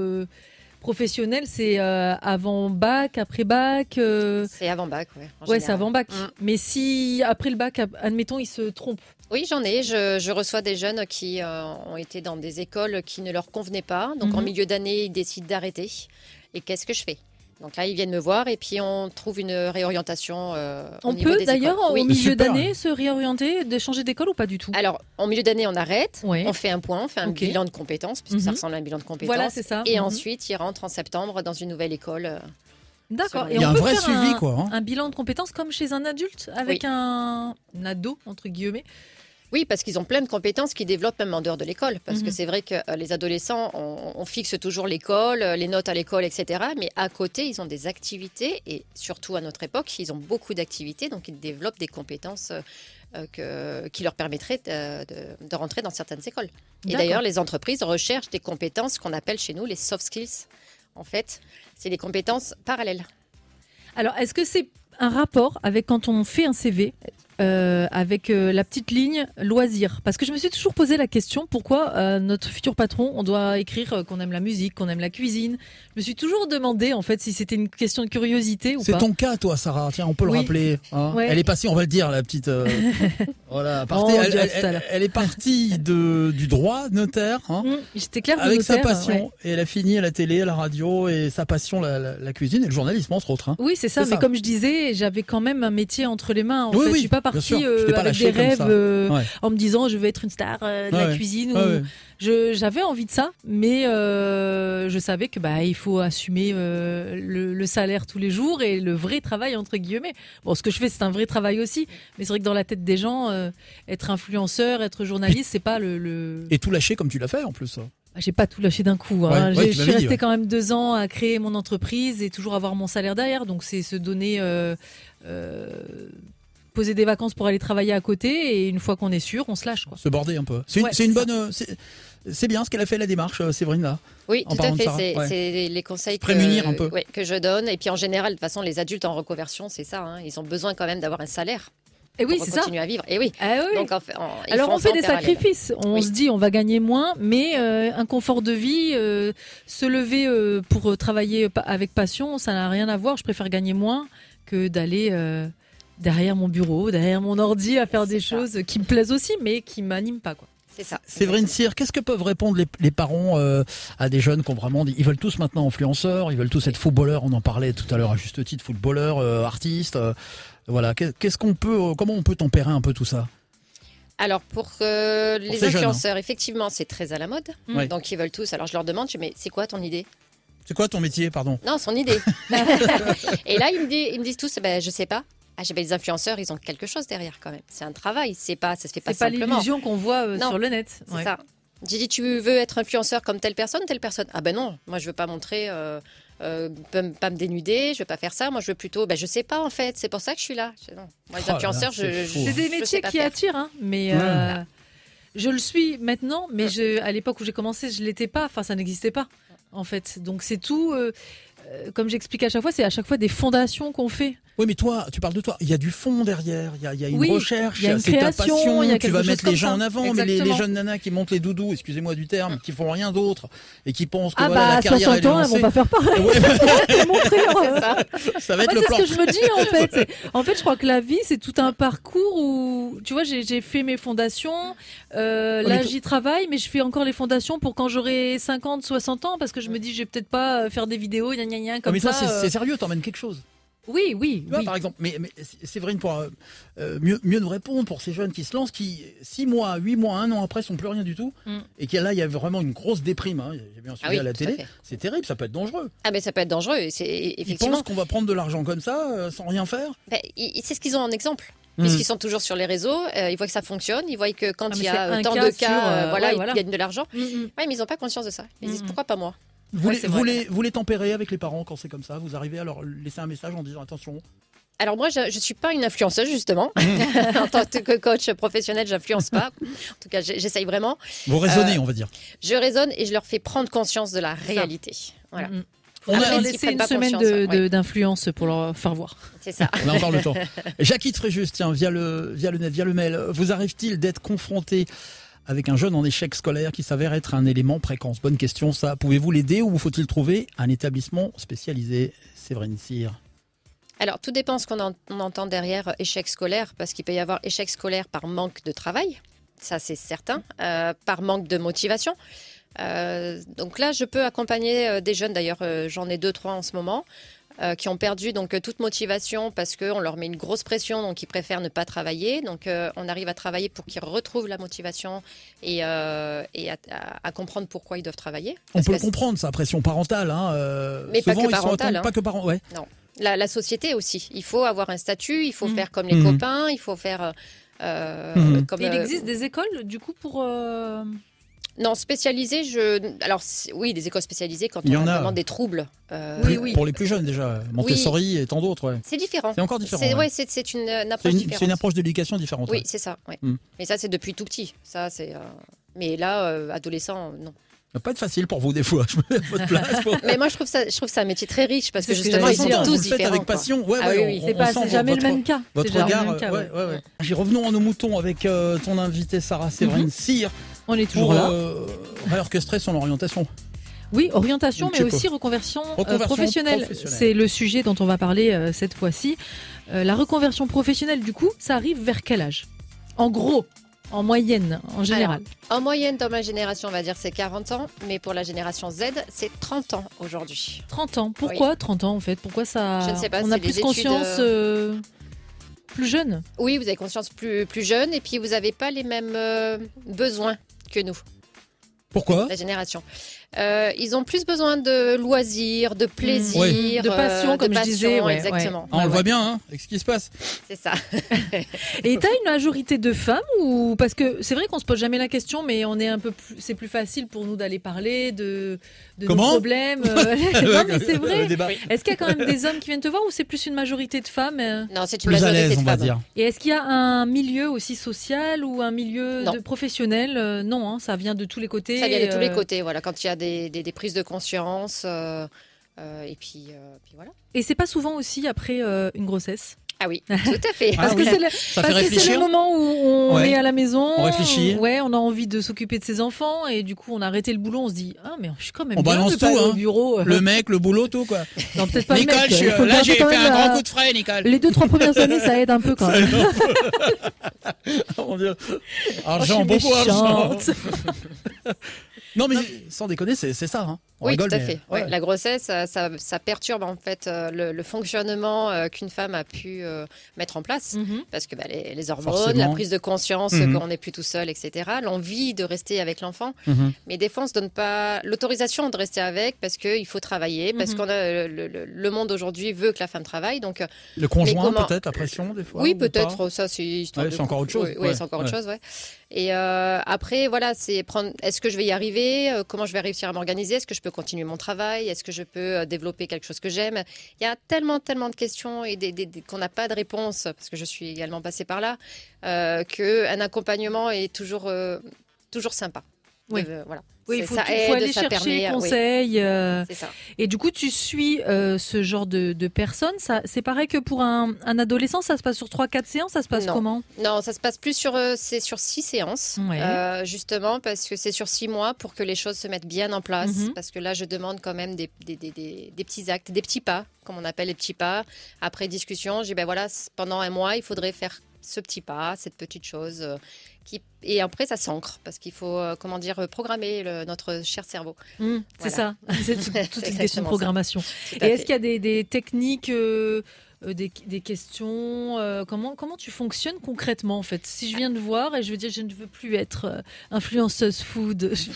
professionnel c'est euh, avant bac après bac euh, C'est avant bac, ouais. en Ouais, c'est avant bac. Mm. Mais si après le bac, admettons, ils se trompent. Oui, j'en ai. Je, je reçois des jeunes qui euh, ont été dans des écoles qui ne leur convenaient pas. Donc en Mhm. milieu d'année, ils décident d'arrêter. Et qu'est-ce que je fais? Donc là, ils viennent me voir et puis on trouve une réorientation. euh, On peut d'ailleurs au Oui. milieu d'année se réorienter, de changer d'école ou pas du tout? Alors, en milieu d'année, on arrête. Ouais. On fait un point, on fait un bilan de compétences, puisque ça Mhm. ressemble à un bilan de compétences. Voilà, c'est ça. Et Mhm. ensuite, ils rentrent en septembre dans une nouvelle école. euh, D'accord. Il Et y a on un peut vrai faire suivi, un, quoi. hein. un bilan de compétences comme chez un adulte avec Oui. un, un ado entre guillemets? Oui, parce qu'ils ont plein de compétences qu'ils développent même en dehors de l'école. Parce que Mhm. c'est vrai que euh, les adolescents, on, on fixe toujours l'école, euh, les notes à l'école, etc. Mais à côté, ils ont des activités et surtout à notre époque, ils ont beaucoup d'activités, donc ils développent des compétences euh, que- qui leur permettraient de, de- de rentrer dans certaines écoles. Et d'ailleurs, les entreprises recherchent des compétences qu'on appelle chez nous les soft skills. En fait, c'est des compétences parallèles. Alors, est-ce que c'est un rapport avec quand on fait un CV euh, avec euh, la petite ligne loisir Parce que je me suis toujours posé la question pourquoi euh, notre futur patron, on doit écrire qu'on aime la musique, qu'on aime la cuisine? Je me suis toujours demandé en fait si c'était une question de curiosité ou C'est pas. ton cas, toi, Sarah. Tiens, on peut Oui. le rappeler. hein. Ouais. Elle est passée, on va le dire, la petite. voilà, partie- Oh, elle, est partie de, du droit notaire. hein, Mmh, J'étais claire Avec sa passion, ouais. et elle a fini à la télé, à la radio, et sa passion, la, la- la cuisine et le journalisme, entre autres. hein. Oui, c'est ça. C'est Mais ça. comme je disais, j'avais quand même un métier entre les mains. En Oui, fait, oui, je suis pas bien sûr. Partie euh, avec des rêves euh, Ouais. en me disant je vais être une star euh, de la ouais. cuisine. Ou... ouais. J'avais envie de ça, mais euh, je savais que bah il faut assumer le, le salaire tous les jours et le vrai travail entre guillemets. Bon, ce que je fais c'est un vrai travail aussi, mais c'est vrai que dans la tête des gens, être influenceur, être journaliste, c'est pas le. le... Et tout lâché comme tu l'as fait, en plus. Ah, J'ai pas tout lâché d'un coup. hein. Ouais, je suis restée ouais. quand même deux ans à créer mon entreprise et toujours avoir mon salaire derrière. Donc c'est se donner, euh, euh, poser des vacances pour aller travailler à côté et une fois qu'on est sûr, on se lâche quoi. Se border un peu. C'est une, Ouais, c'est une bonne. c'est- C'est bien ce qu'elle a fait, la démarche, euh, Séverine, là. Oui, tout à fait. C'est ouais. c'est les conseils que, prémunir un peu. ouais, que je donne. Et puis en général, de toute façon, les adultes en reconversion, c'est ça. hein, ils ont besoin quand même d'avoir un salaire. Et oui, pour c'est ça. continuer à vivre. Et oui. Ah oui. Donc, en fait, Alors on fait des parallèle. sacrifices. On Oui. se dit on va gagner moins, mais euh, un confort de vie, euh, se lever euh, pour travailler avec passion, ça n'a rien à voir. Je préfère gagner moins que d'aller euh, derrière mon bureau, derrière mon ordi à faire des ça. choses qui me plaisent aussi, mais qui m'animent pas. Quoi. C'est ça. Séverine Cyr, qu'est-ce que peuvent répondre les, les parents euh, à des jeunes qui ont vraiment dit, ils veulent tous maintenant influenceurs, ils veulent tous être footballeurs, on en parlait tout à l'heure à juste titre, footballeurs, euh, artistes, euh, voilà. Qu'est- Qu'est-ce qu'on peut, euh, comment on peut tempérer un peu tout ça? Alors pour euh, les jeunes, hein. influenceurs, effectivement, c'est très à la mode. Ouais. Donc ils veulent tous. Alors je leur demande, je dis, mais c'est quoi ton idée? C'est quoi ton métier, pardon? Non, son idée. et là, ils me, disent, ils me disent tous, ben, je sais pas. Ah, ben, les influenceurs, ils ont quelque chose derrière quand même. C'est un travail. C'est pas, ça se fait pas C'est pas simplement. l'illusion qu'on voit euh, Non. sur le net. C'est Ouais. ça. J'ai dit, tu veux être influenceur comme telle personne, telle personne? Ah ben non, moi je veux pas montrer, euh, euh, pas, me- pas me dénuder, je veux pas faire ça. Moi je veux plutôt, ben je sais pas en fait, c'est pour ça que je suis là. Je- non. Moi les Oh influenceurs, c'est je, hein. Des métiers qui faire. attirent, hein, mais Ouais. euh, je le suis maintenant, mais je, à l'époque où j'ai commencé, je l'étais pas. Enfin, ça n'existait pas, en fait. Donc c'est tout. Euh, comme j'explique à chaque fois, c'est à chaque fois des fondations qu'on fait. Oui, mais toi, tu parles de toi. Il y a du fond derrière. Il y a, il y a une Oui, recherche. il y a une ta création, passion. il y a tu vas mettre les gens ça. en avant. Mais les, jeunes nanas qui montent les doudous, excusez-moi du terme, qui font rien d'autre et qui pensent que Ah voilà, bah, la carrière 60 elle est ans, elles vont pas faire pareil. Ouais, Te montrer, Ça. ça va être Moi, le c'est ce que je me dis en fait. En fait, je crois que la vie, c'est tout un parcours où, tu vois, j'ai fait mes fondations. Euh, là, j'y travaille, mais je fais encore les fondations pour quand j'aurai 50, 60 ans, parce que je me dis, je vais peut-être pas euh, faire des vidéos, gna gna mais ça. c'est euh. c'est sérieux, t'emmènes quelque chose. Oui, oui, Tu vois, oui. par exemple, mais, mais Séverine, pour euh, euh, mieux, mieux nous répondre pour ces jeunes qui se lancent, qui six mois, huit mois, un an après sont plus rien du tout, Mm. et qui là il y a vraiment une grosse déprime. Hein, J'ai bien suivi Ah oui, à la télé. C'est terrible, ça peut être dangereux. Ah ben ça peut être dangereux. C'est Ils effectivement. pensent qu'on va prendre de l'argent comme ça, euh, sans rien faire? Ben, c'est ce qu'ils ont en exemple. Mm. Puisqu'ils sont toujours sur les réseaux, euh, ils voient que ça fonctionne, ils voient que quand Ah, il y a un tant de cas, euh, voilà, ouais, ils voilà. gagnent de l'argent. Mm, mm. Ouais, mais ils n'ont pas conscience de ça. Ils disent Mhm. pourquoi pas moi? Vous, Ouais, les, c'est vous, vrai. les, vous les tempérez avec les parents quand c'est comme ça Vous arrivez à leur laisser un message en disant attention Alors moi, je ne suis pas une influenceuse justement. En tant que coach professionnel, j'influence pas. En tout cas, j'essaye vraiment. Vous raisonnez, Euh, on va dire. Je raisonne et je leur fais prendre conscience de la réalité. Voilà, Mm. On a- va Après, leur s'ils laisser prennent une semaine ouais. d'influence pour leur faire voir. c'est ça. On a encore le temps. Jackie Fréjus, tiens, via le, via le net, via le mail, vous arrive-t-il d'être confronté avec un jeune en échec scolaire qui s'avère être un élément précoce Bonne question, ça. Pouvez-vous l'aider ou faut-il trouver un établissement spécialisé Séverine Cyr? Alors, tout dépend ce qu'on en- on entend derrière euh, échec scolaire, parce qu'il peut y avoir échec scolaire par manque de travail, ça c'est certain, euh, par manque de motivation. Euh, donc là, je peux accompagner des jeunes, d'ailleurs j'en ai deux, trois en ce moment, euh, qui ont perdu donc euh, toute motivation parce qu'on leur met une grosse pression, donc ils préfèrent ne pas travailler. Donc euh, on arrive à travailler pour qu'ils retrouvent la motivation et, euh, et à, à- à comprendre pourquoi ils doivent travailler. On peut que le comprendre, ça, pression parentale. Hein, euh, Mais pas souvent, que ils sont parentale, hein. Pas que parents, ouais. la, la société aussi. Il faut avoir un statut, il faut Mhm. faire comme les Mhm. copains, il faut faire Mhm. comme. Et il euh, existe des écoles, du coup, pour. Non, spécialisé, je. Alors oui, des écoles spécialisées quand Il y on en a a. vraiment des troubles. euh, Oui, Plus- oui. Pour les plus jeunes déjà, Montessori et tant d'autres. Ouais. C'est différent. C'est encore différent. C'est ouais. ouais, une, approche une, différente. c'est une approche de l'éducation différente. Oui, ouais. c'est ça. ouais. Mhm. Mais ça, c'est depuis tout petit. Ça, c'est. euh, Mais là, euh, adolescent, non. Ça va pas être facile pour vous des fois. Je me mets à votre place. pour- Mais moi, je trouve ça, je trouve ça un métier très riche parce que justement, ils sont dire. vous tous le faites différents. avec quoi. passion. Ouais, Ah ouais, oui, on- oui. C'est pas, jamais votre- le même cas. Votre regard, cas, ouais, ouais, revenons à nos moutons avec euh, ton invité Sarah Séverine Cyr On est toujours pour là. euh, réorchestrer son orientation. Oui, orientation, mais aussi reconversion, euh, professionnelle. professionnelle. C'est le sujet dont on va parler euh, cette fois-ci. Euh, la reconversion professionnelle, du coup, ça arrive vers quel âge? En gros, en moyenne, en général. En moyenne, dans ma génération, on va dire c'est 40 ans, mais pour la génération Z, c'est 30 ans aujourd'hui. 30 ans. Pourquoi 30 ans, en fait? Pourquoi ça Je ne sais pas, On c'est a plus conscience euh, plus jeune? Oui, vous avez conscience plus, plus jeune et puis vous n'avez pas les mêmes euh, besoins que nous, Pourquoi? La génération. Euh, ils ont plus besoin de loisirs, de plaisir, Ouais. De passion, euh, comme je passion, disais, ouais, exactement. Ah, On Ouais, le voit bien, hein, avec ce qui se passe. C'est ça. Et t'as une majorité de femmes ou parce que c'est vrai qu'on se pose jamais la question, mais on est un peu plus, c'est plus facile pour nous d'aller parler de, de nos Comment? problèmes. euh, non, mais c'est vrai. Est-ce qu'il y a quand même des hommes qui viennent te voir ou c'est plus une majorité de femmes euh? Non, c'est une Plus à majorité l'aise, de on va femmes. dire. Et est-ce qu'il y a un milieu aussi social ou un milieu Non. de professionnel Euh, Non, hein, ça vient de tous les côtés. Ça vient de tous les euh, côtés, voilà. Quand il y a des, des- des prises de conscience, euh, euh, et puis, euh, puis voilà. Et c'est pas souvent aussi après euh, une grossesse? Ah oui, tout à fait. Ah Parce oui. que c'est le, moment où on Ouais. est à la maison. On réfléchit. Ouais, on a envie de s'occuper de ses enfants et du coup on a arrêté le boulot. On se dit ah mais je suis quand même On bien balance de tout, hein. au bureau. Le mec, le boulot, tout quoi. Non peut-être pas le Nicole, mec. je suis- là j'ai fait un grand coup de frais, Nicole. Les deux trois premières années ça aide un peu quand même. Oh mon dieu. Je Argent, beaucoup argent. Non mais sans déconner, c'est ça. Hein. On Oui, rigole, tout à mais- fait. ouais. Ouais, La grossesse, ça, ça- ça perturbe en fait euh, le, le fonctionnement euh, qu'une femme a pu euh, mettre en place. Mhm. Parce que bah, les, les hormones, Forcément. la prise de conscience Mhm. qu'on n'est plus tout seul, etc. L'envie de rester avec l'enfant. Mhm. Mais des fois, on se donne pas l'autorisation de rester avec parce qu'il faut travailler, parce qu'on a le, le- le monde aujourd'hui veut que la femme travaille. Donc, Le conjoint comment- peut-être, la pression des fois. oui, peut-être. Ça, c'est histoire Ouais, de c'est encore autre chose. Oui, oui, Ouais, c'est encore ouais. autre chose, ouais. Et euh, après, voilà, c'est prendre. Est-ce que je vais y arriver? Euh, Comment je vais réussir à m'organiser? Est-ce que je peux continuer mon travail? Est-ce que je peux euh, développer quelque chose que j'aime? Il y a tellement, tellement de questions et qu'on n'a pas de réponse parce que je suis également passée par là. Euh, que un accompagnement est toujours, toujours sympa. Oui. Euh, voilà. Oui, il faut, ça faut aide, aller ça chercher oui, conseils. euh. Et du coup, tu suis euh, ce genre de, de personnes. C'est pareil que pour un, un adolescent, ça se passe sur 3-4 séances, ça se passe Non. comment? Non, ça se passe plus sur euh, c'est sur six séances, Ouais. euh, justement parce que c'est sur six mois pour que les choses se mettent bien en place. Mhm. Parce que là, je demande quand même des, des, des, des- des petits actes, des petits pas, comme on appelle les petits pas. Après discussion, j'ai ben voilà, pendant un mois, il faudrait faire ce petit pas, cette petite chose. euh, qui... Et après, ça s'ancre parce qu'il faut, euh, comment dire, euh, programmer le- notre cher cerveau. Hmm, C'est ça. C'est tout- toute une question de programmation. Tout Et est-ce qu'il y a des, des techniques, euh, euh, des, des questions euh, comment, comment tu fonctionnes concrètement en fait? Si je viens de voir et je veux dire, je ne veux plus être euh, influenceuse food, je,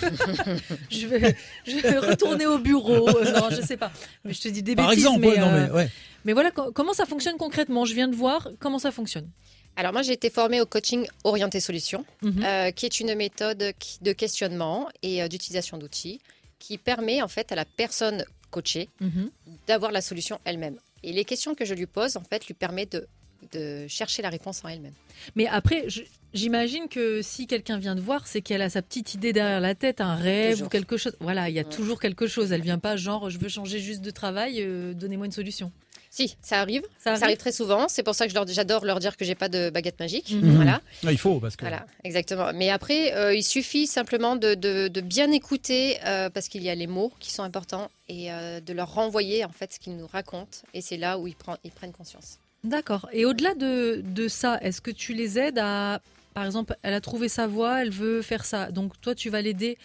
je vais, je vais retourner au bureau. Euh, non, je sais pas. Mais je te dis des Par bêtises. exemple, mais, ouais, non, mais, ouais. mais voilà, co- comment ça fonctionne concrètement? Je viens de voir comment ça fonctionne? Alors moi, j'ai été formée au coaching orienté solution. Mhm. euh, qui est une méthode de questionnement et euh, d'utilisation d'outils qui permet en fait à la personne coachée Mhm. d'avoir la solution elle-même. Et les questions que je lui pose en fait lui permettent de, de chercher la réponse en elle-même. Mais après, j'imagine que si quelqu'un vient te voir, c'est qu'elle a sa petite idée derrière la tête, un rêve Toujours. ou quelque chose. Voilà, il y a Ouais. toujours quelque chose. Elle vient pas genre, je veux changer juste de travail, euh, donnez-moi une solution. Si, ça arrive. Ça Ça arrive. très souvent. C'est pour ça que je leur- j'adore leur dire que j'ai pas de baguette magique. Mhm. Voilà. Ah, il faut parce que. Voilà, exactement. Mais après, euh, il suffit simplement de, de- de bien écouter euh, parce qu'il y a les mots qui sont importants et euh, de leur renvoyer en fait ce qu'ils nous racontent. Et c'est là où ils, prennent- ils prennent conscience. D'accord. Et au-delà de, de ça, est-ce que tu les aides à, par exemple, elle a trouvé sa voie, elle veut faire ça. Donc toi, tu vas l'aider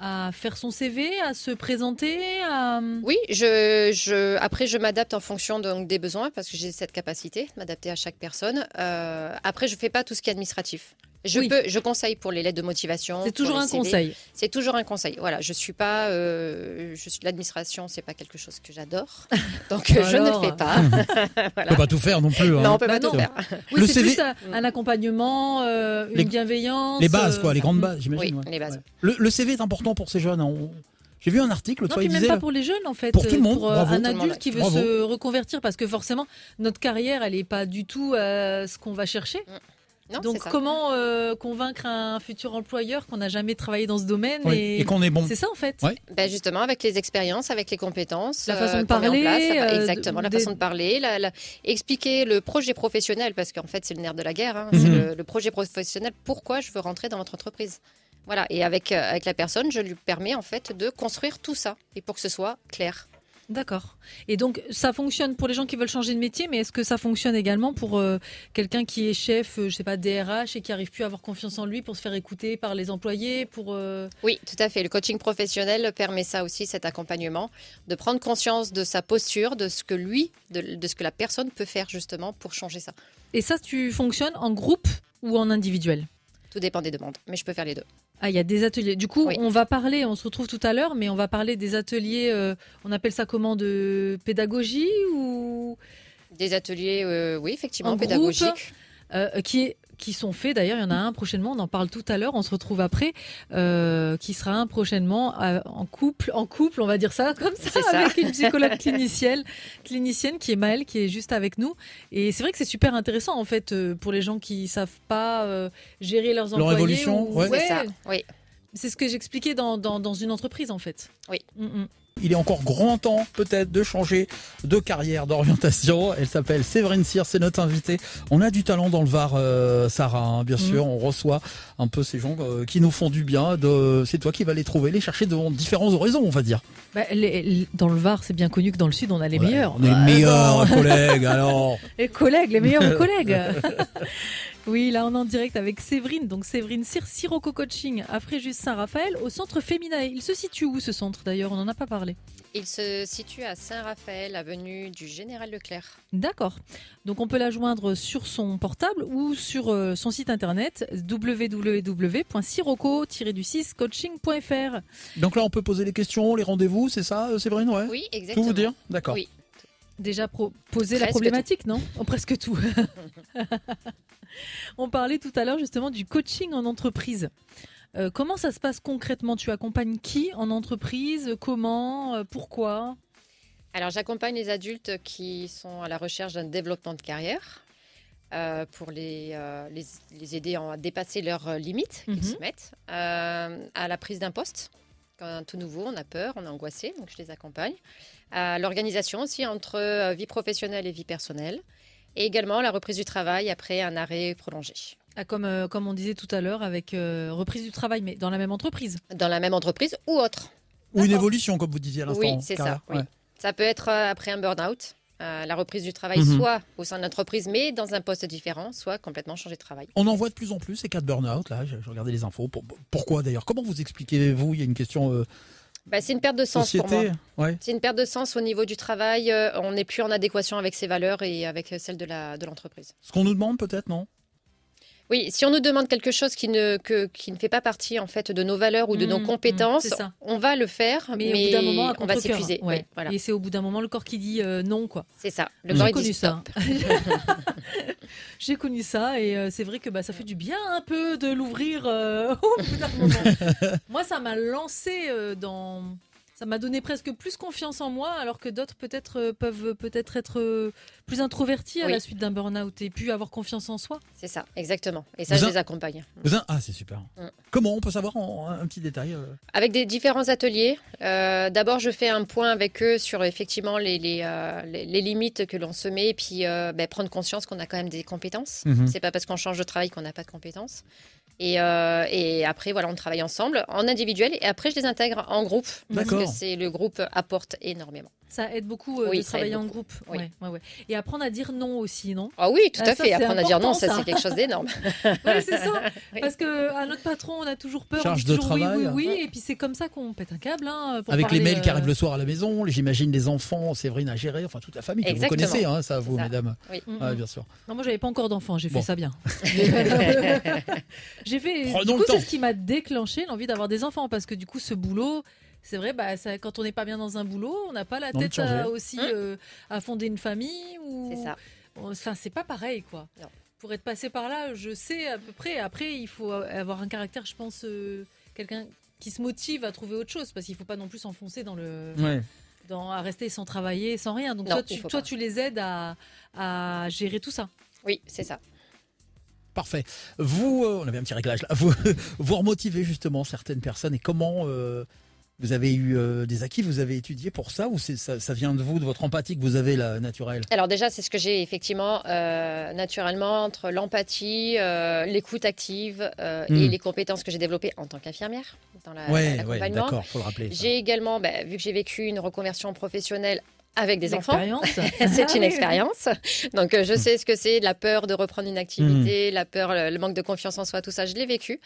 à faire son CV, à se présenter. Oui, je, après, je m'adapte en fonction donc, des besoins parce que j'ai cette capacité de m'adapter à chaque personne. Euh, après, je ne fais pas tout ce qui est administratif. Je, Oui. peux, je conseille pour les lettres de motivation. C'est toujours un CV. conseil. C'est toujours un conseil. Voilà, je suis pas, euh, je suis l'administration, c'est pas quelque chose que j'adore, donc euh, je ne fais pas. On peut pas tout faire non plus. hein. non, on peut Bah pas non. tout faire. Oui, Le c'est CV plus un, un accompagnement, euh, une Les- bienveillance. Les bases, euh, quoi, les grandes bases, j'imagine. oui, ouais. les bases. Ouais. Le, le CV est important pour ces jeunes. hein. On- J'ai vu un article, Non, fois, puis il même disait. pas pour les jeunes en fait. Pour tout le monde, Pour euh, bravo. un adulte monde, qui veut bravo. se reconvertir parce que forcément notre carrière elle est pas du tout euh, ce qu'on va chercher. Non, Donc comment euh, convaincre un futur employeur qu'on n'a jamais travaillé dans ce domaine Oui, et, Et qu'on est bon. c'est ça en fait. Ouais. Ben justement, avec les expériences, avec les compétences, La façon de qu'on met en parler, place, euh, exactement, la des- façon de parler, la- la- expliquer le projet professionnel, parce qu'en fait, c'est le nerf de la guerre. hein, c'est Mhm. le, le projet professionnel. Pourquoi je veux rentrer dans votre entreprise Voilà. Et avec euh, avec la personne, je lui permets en fait de construire tout ça et pour que ce soit clair. D'accord. Et donc ça fonctionne pour les gens qui veulent changer de métier, mais est-ce que ça fonctionne également pour euh, quelqu'un qui est chef, euh, je sais pas, DRH et qui arrive plus à avoir confiance en lui pour se faire écouter par les employés, pour euh, Oui, tout à fait. Le coaching professionnel permet ça aussi, cet accompagnement, de prendre conscience de sa posture, de ce que lui, de, de ce que la personne peut faire justement pour changer ça. et ça tu fonctionnes en groupe ou en individuel? Tout dépend des demandes, mais je peux faire les deux. Ah, il y a des ateliers. Du coup, Oui. on va parler, on se retrouve tout à l'heure, mais on va parler des ateliers, euh, on appelle ça comment, de pédagogie ou Des ateliers, euh, oui, effectivement, pédagogiques. euh, qui, est- qui sont faits. D'ailleurs, il y en a un prochainement, on en parle tout à l'heure, on se retrouve après, euh, qui sera un prochainement euh, en couple, en couple, on va dire ça comme ça, avec une psychologue clinicienne, clinicienne qui est Maëlle, qui est juste avec nous. Et c'est vrai que c'est super intéressant en fait euh, pour les gens qui savent pas euh, gérer leurs Leur employés. évolution, ou- ouais. C'est ça, oui. C'est ce que j'expliquais dans, dans, dans une entreprise en fait. Oui. Mm, mm. Il est encore grand temps peut-être de changer de carrière, d'orientation. Elle s'appelle Séverine Cyr, c'est notre invitée. On a du talent dans le Var, euh, Sarah, hein, bien sûr. On reçoit un peu ces gens euh, qui nous font du bien. De... C'est toi qui vas les trouver, les chercher dans différents horizons, on va dire. Bah, les- les- dans le Var, c'est bien connu que dans le Sud, on a les Ouais, meilleurs. On est Ah, les meilleurs collègues, alors. Les collègues, les meilleurs collègues. Oui, là on est en direct avec Séverine. Donc Séverine Cyr, Sirocco Coaching à Fréjus-Saint-Raphaël, au centre Féminin. Il se situe où ce centre d'ailleurs? On n'en a pas parlé. Il se situe à Saint-Raphaël, avenue du Général Leclerc. D'accord. Donc on peut la joindre sur son portable ou sur euh, son site internet www.sirocco-du6coaching.fr. Donc là, on peut poser les questions, les rendez-vous, c'est ça, euh, Séverine? Ouais Oui, Tout exactement. vous dire? D'accord. Oui. Déjà poser la problématique, non? Oh, Presque tout. on parlait tout à l'heure justement du coaching en entreprise. Euh, comment ça se passe concrètement? Tu accompagnes qui en entreprise? Comment? Euh, Pourquoi? Alors, j'accompagne les adultes qui sont à la recherche d'un développement de carrière euh, pour les, les, les aider à dépasser leurs limites qu'ils Mhm. se mettent, à la prise d'un poste. Quand un tout nouveau, on a peur, on est angoissé, donc je les accompagne. À l'organisation aussi entre vie professionnelle et vie personnelle. Et également la reprise du travail après un arrêt prolongé. Ah, comme, euh, comme on disait tout à l'heure avec euh, reprise du travail, mais dans la même entreprise. Dans la même entreprise ou autre. Ou une évolution, comme vous disiez à l'instant. Oui, c'est ça, carrière, oui. ouais. Ça peut être euh, après un burn-out, euh, la reprise du travail, Mhm. soit au sein de l'entreprise, mais dans un poste différent, soit complètement changer de travail. On en voit de plus en plus ces cas de burn-out. Là, j'ai j'ai regardé les infos. Pour- pourquoi d'ailleurs? Comment vous expliquez-vous? Il y a une question euh, Bah, c'est une perte de sens pour moi. Ouais. C'est une perte de sens au niveau du travail. euh, on n'est plus en adéquation avec ses valeurs et avec celles de la de l'entreprise. Ce qu'on nous demande peut-être, non? Oui, si on nous demande quelque chose qui ne que, qui ne fait pas partie en fait de nos valeurs ou de nos Mmh, compétences, mmh, ça. on va le faire, mais, Mais, au bout d'un moment, on va s'épuiser. Ouais. Oui, voilà, Et c'est au bout d'un moment le corps qui dit euh, non, quoi. c'est ça. Le J'ai corps J'ai il connu dit ça. J'ai connu ça et euh, c'est vrai que bah, ça fait du bien un peu de l'ouvrir euh, au bout d'un moment. moi, ça m'a lancé dans. Ça m'a donné presque plus confiance en moi, alors que d'autres peut-être peuvent peut-être être plus introvertis à Oui. la suite d'un burn-out et puis avoir confiance en soi. C'est ça, exactement. Et ça, Vous je les accompagne. Vous en- Ah, c'est super. Mm. Comment on peut savoir en, un petit détail euh, Avec des différents ateliers. Euh, D'abord, je fais un point avec eux sur effectivement les, les, euh, les- les limites que l'on se met et puis euh, ben, prendre conscience qu'on a quand même des compétences. Mhm. C'est pas parce qu'on change de travail qu'on n'a pas de compétences. Et, euh, et après, voilà, on travaille ensemble, en individuel, et après, je les intègre en groupe. Parce D'accord. que c'est le groupe apporte énormément. Ça aide beaucoup euh, Oui, de travailler en beaucoup. groupe. Oui. Ouais, ouais, ouais. Et apprendre à dire non aussi, non? Ah oui, tout Ah, à ça, fait. Apprendre à dire non, ça, ça. c'est quelque chose d'énorme. Oui, c'est ça. Oui. Parce que à notre patron, on a toujours peur. Charge de toujours oui, travail. Oui, oui, Et puis c'est comme ça qu'on pète un câble. hein, pour Avec les mails qui euh, arrivent le soir à la maison, j'imagine les enfants, Séverine à gérer, enfin toute la famille que Exactement. vous connaissez, hein, ça, vous, ça. mesdames. Oui. mm, Ouais, mm. bien sûr. Non, moi, j'avais pas encore d'enfant. J'ai Bon. fait ça bien. J'ai fait. Prenons du le coup, temps. c'est ce qui m'a déclenché l'envie d'avoir des enfants parce que du coup, ce boulot. C'est vrai, bah, ça- quand on n'est pas bien dans un boulot, on n'a pas la tête à, aussi Hum. euh, à fonder une famille ou. C'est ça. Enfin, c'est pas pareil, quoi. Non. Pour être passé par là, je sais à peu près. Après, il faut avoir un caractère, je pense, euh, quelqu'un qui se motive à trouver autre chose, parce qu'il faut pas non plus s'enfoncer dans le, Ouais. dans, à rester sans travailler, sans rien. Donc Non, toi, tu, toi, tu les aides à, à gérer tout ça. Oui, c'est ça. Parfait. Vous, euh, on avait un petit réglage là. Vous, vous remotivez justement certaines personnes et comment euh, vous avez eu euh, des acquis, vous avez étudié pour ça ou ça, ça vient de vous, de votre empathie que vous avez là, naturelle? Alors déjà, c'est ce que j'ai effectivement euh, naturellement entre l'empathie, euh, l'écoute active euh, Hmm. et les compétences que j'ai développées en tant qu'infirmière dans la- Ouais, ouais, d'accord, faut le rappeler. ça. j'ai également, bah, vu que j'ai vécu une reconversion professionnelle avec des enfants, c'est Ah une oui. expérience. Donc euh, je Hmm. sais ce que c'est, la peur de reprendre une activité, la peur, le, manque de confiance en soi, tout ça, je l'ai vécu.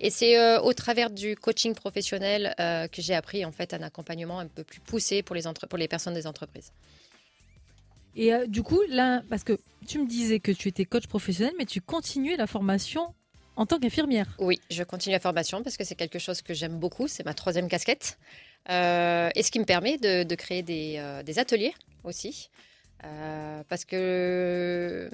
Et c'est euh, au travers du coaching professionnel euh, que j'ai appris en fait un accompagnement un peu plus poussé pour les, entre- pour les personnes des entreprises. Et du coup, là, parce que tu me disais que tu étais coach professionnel, mais tu continuais la formation en tant qu'infirmière. Oui, je continue la formation parce que c'est quelque chose que j'aime beaucoup. C'est ma troisième casquette. Euh, et ce qui me permet de, de créer des, euh, des ateliers aussi. Euh, parce que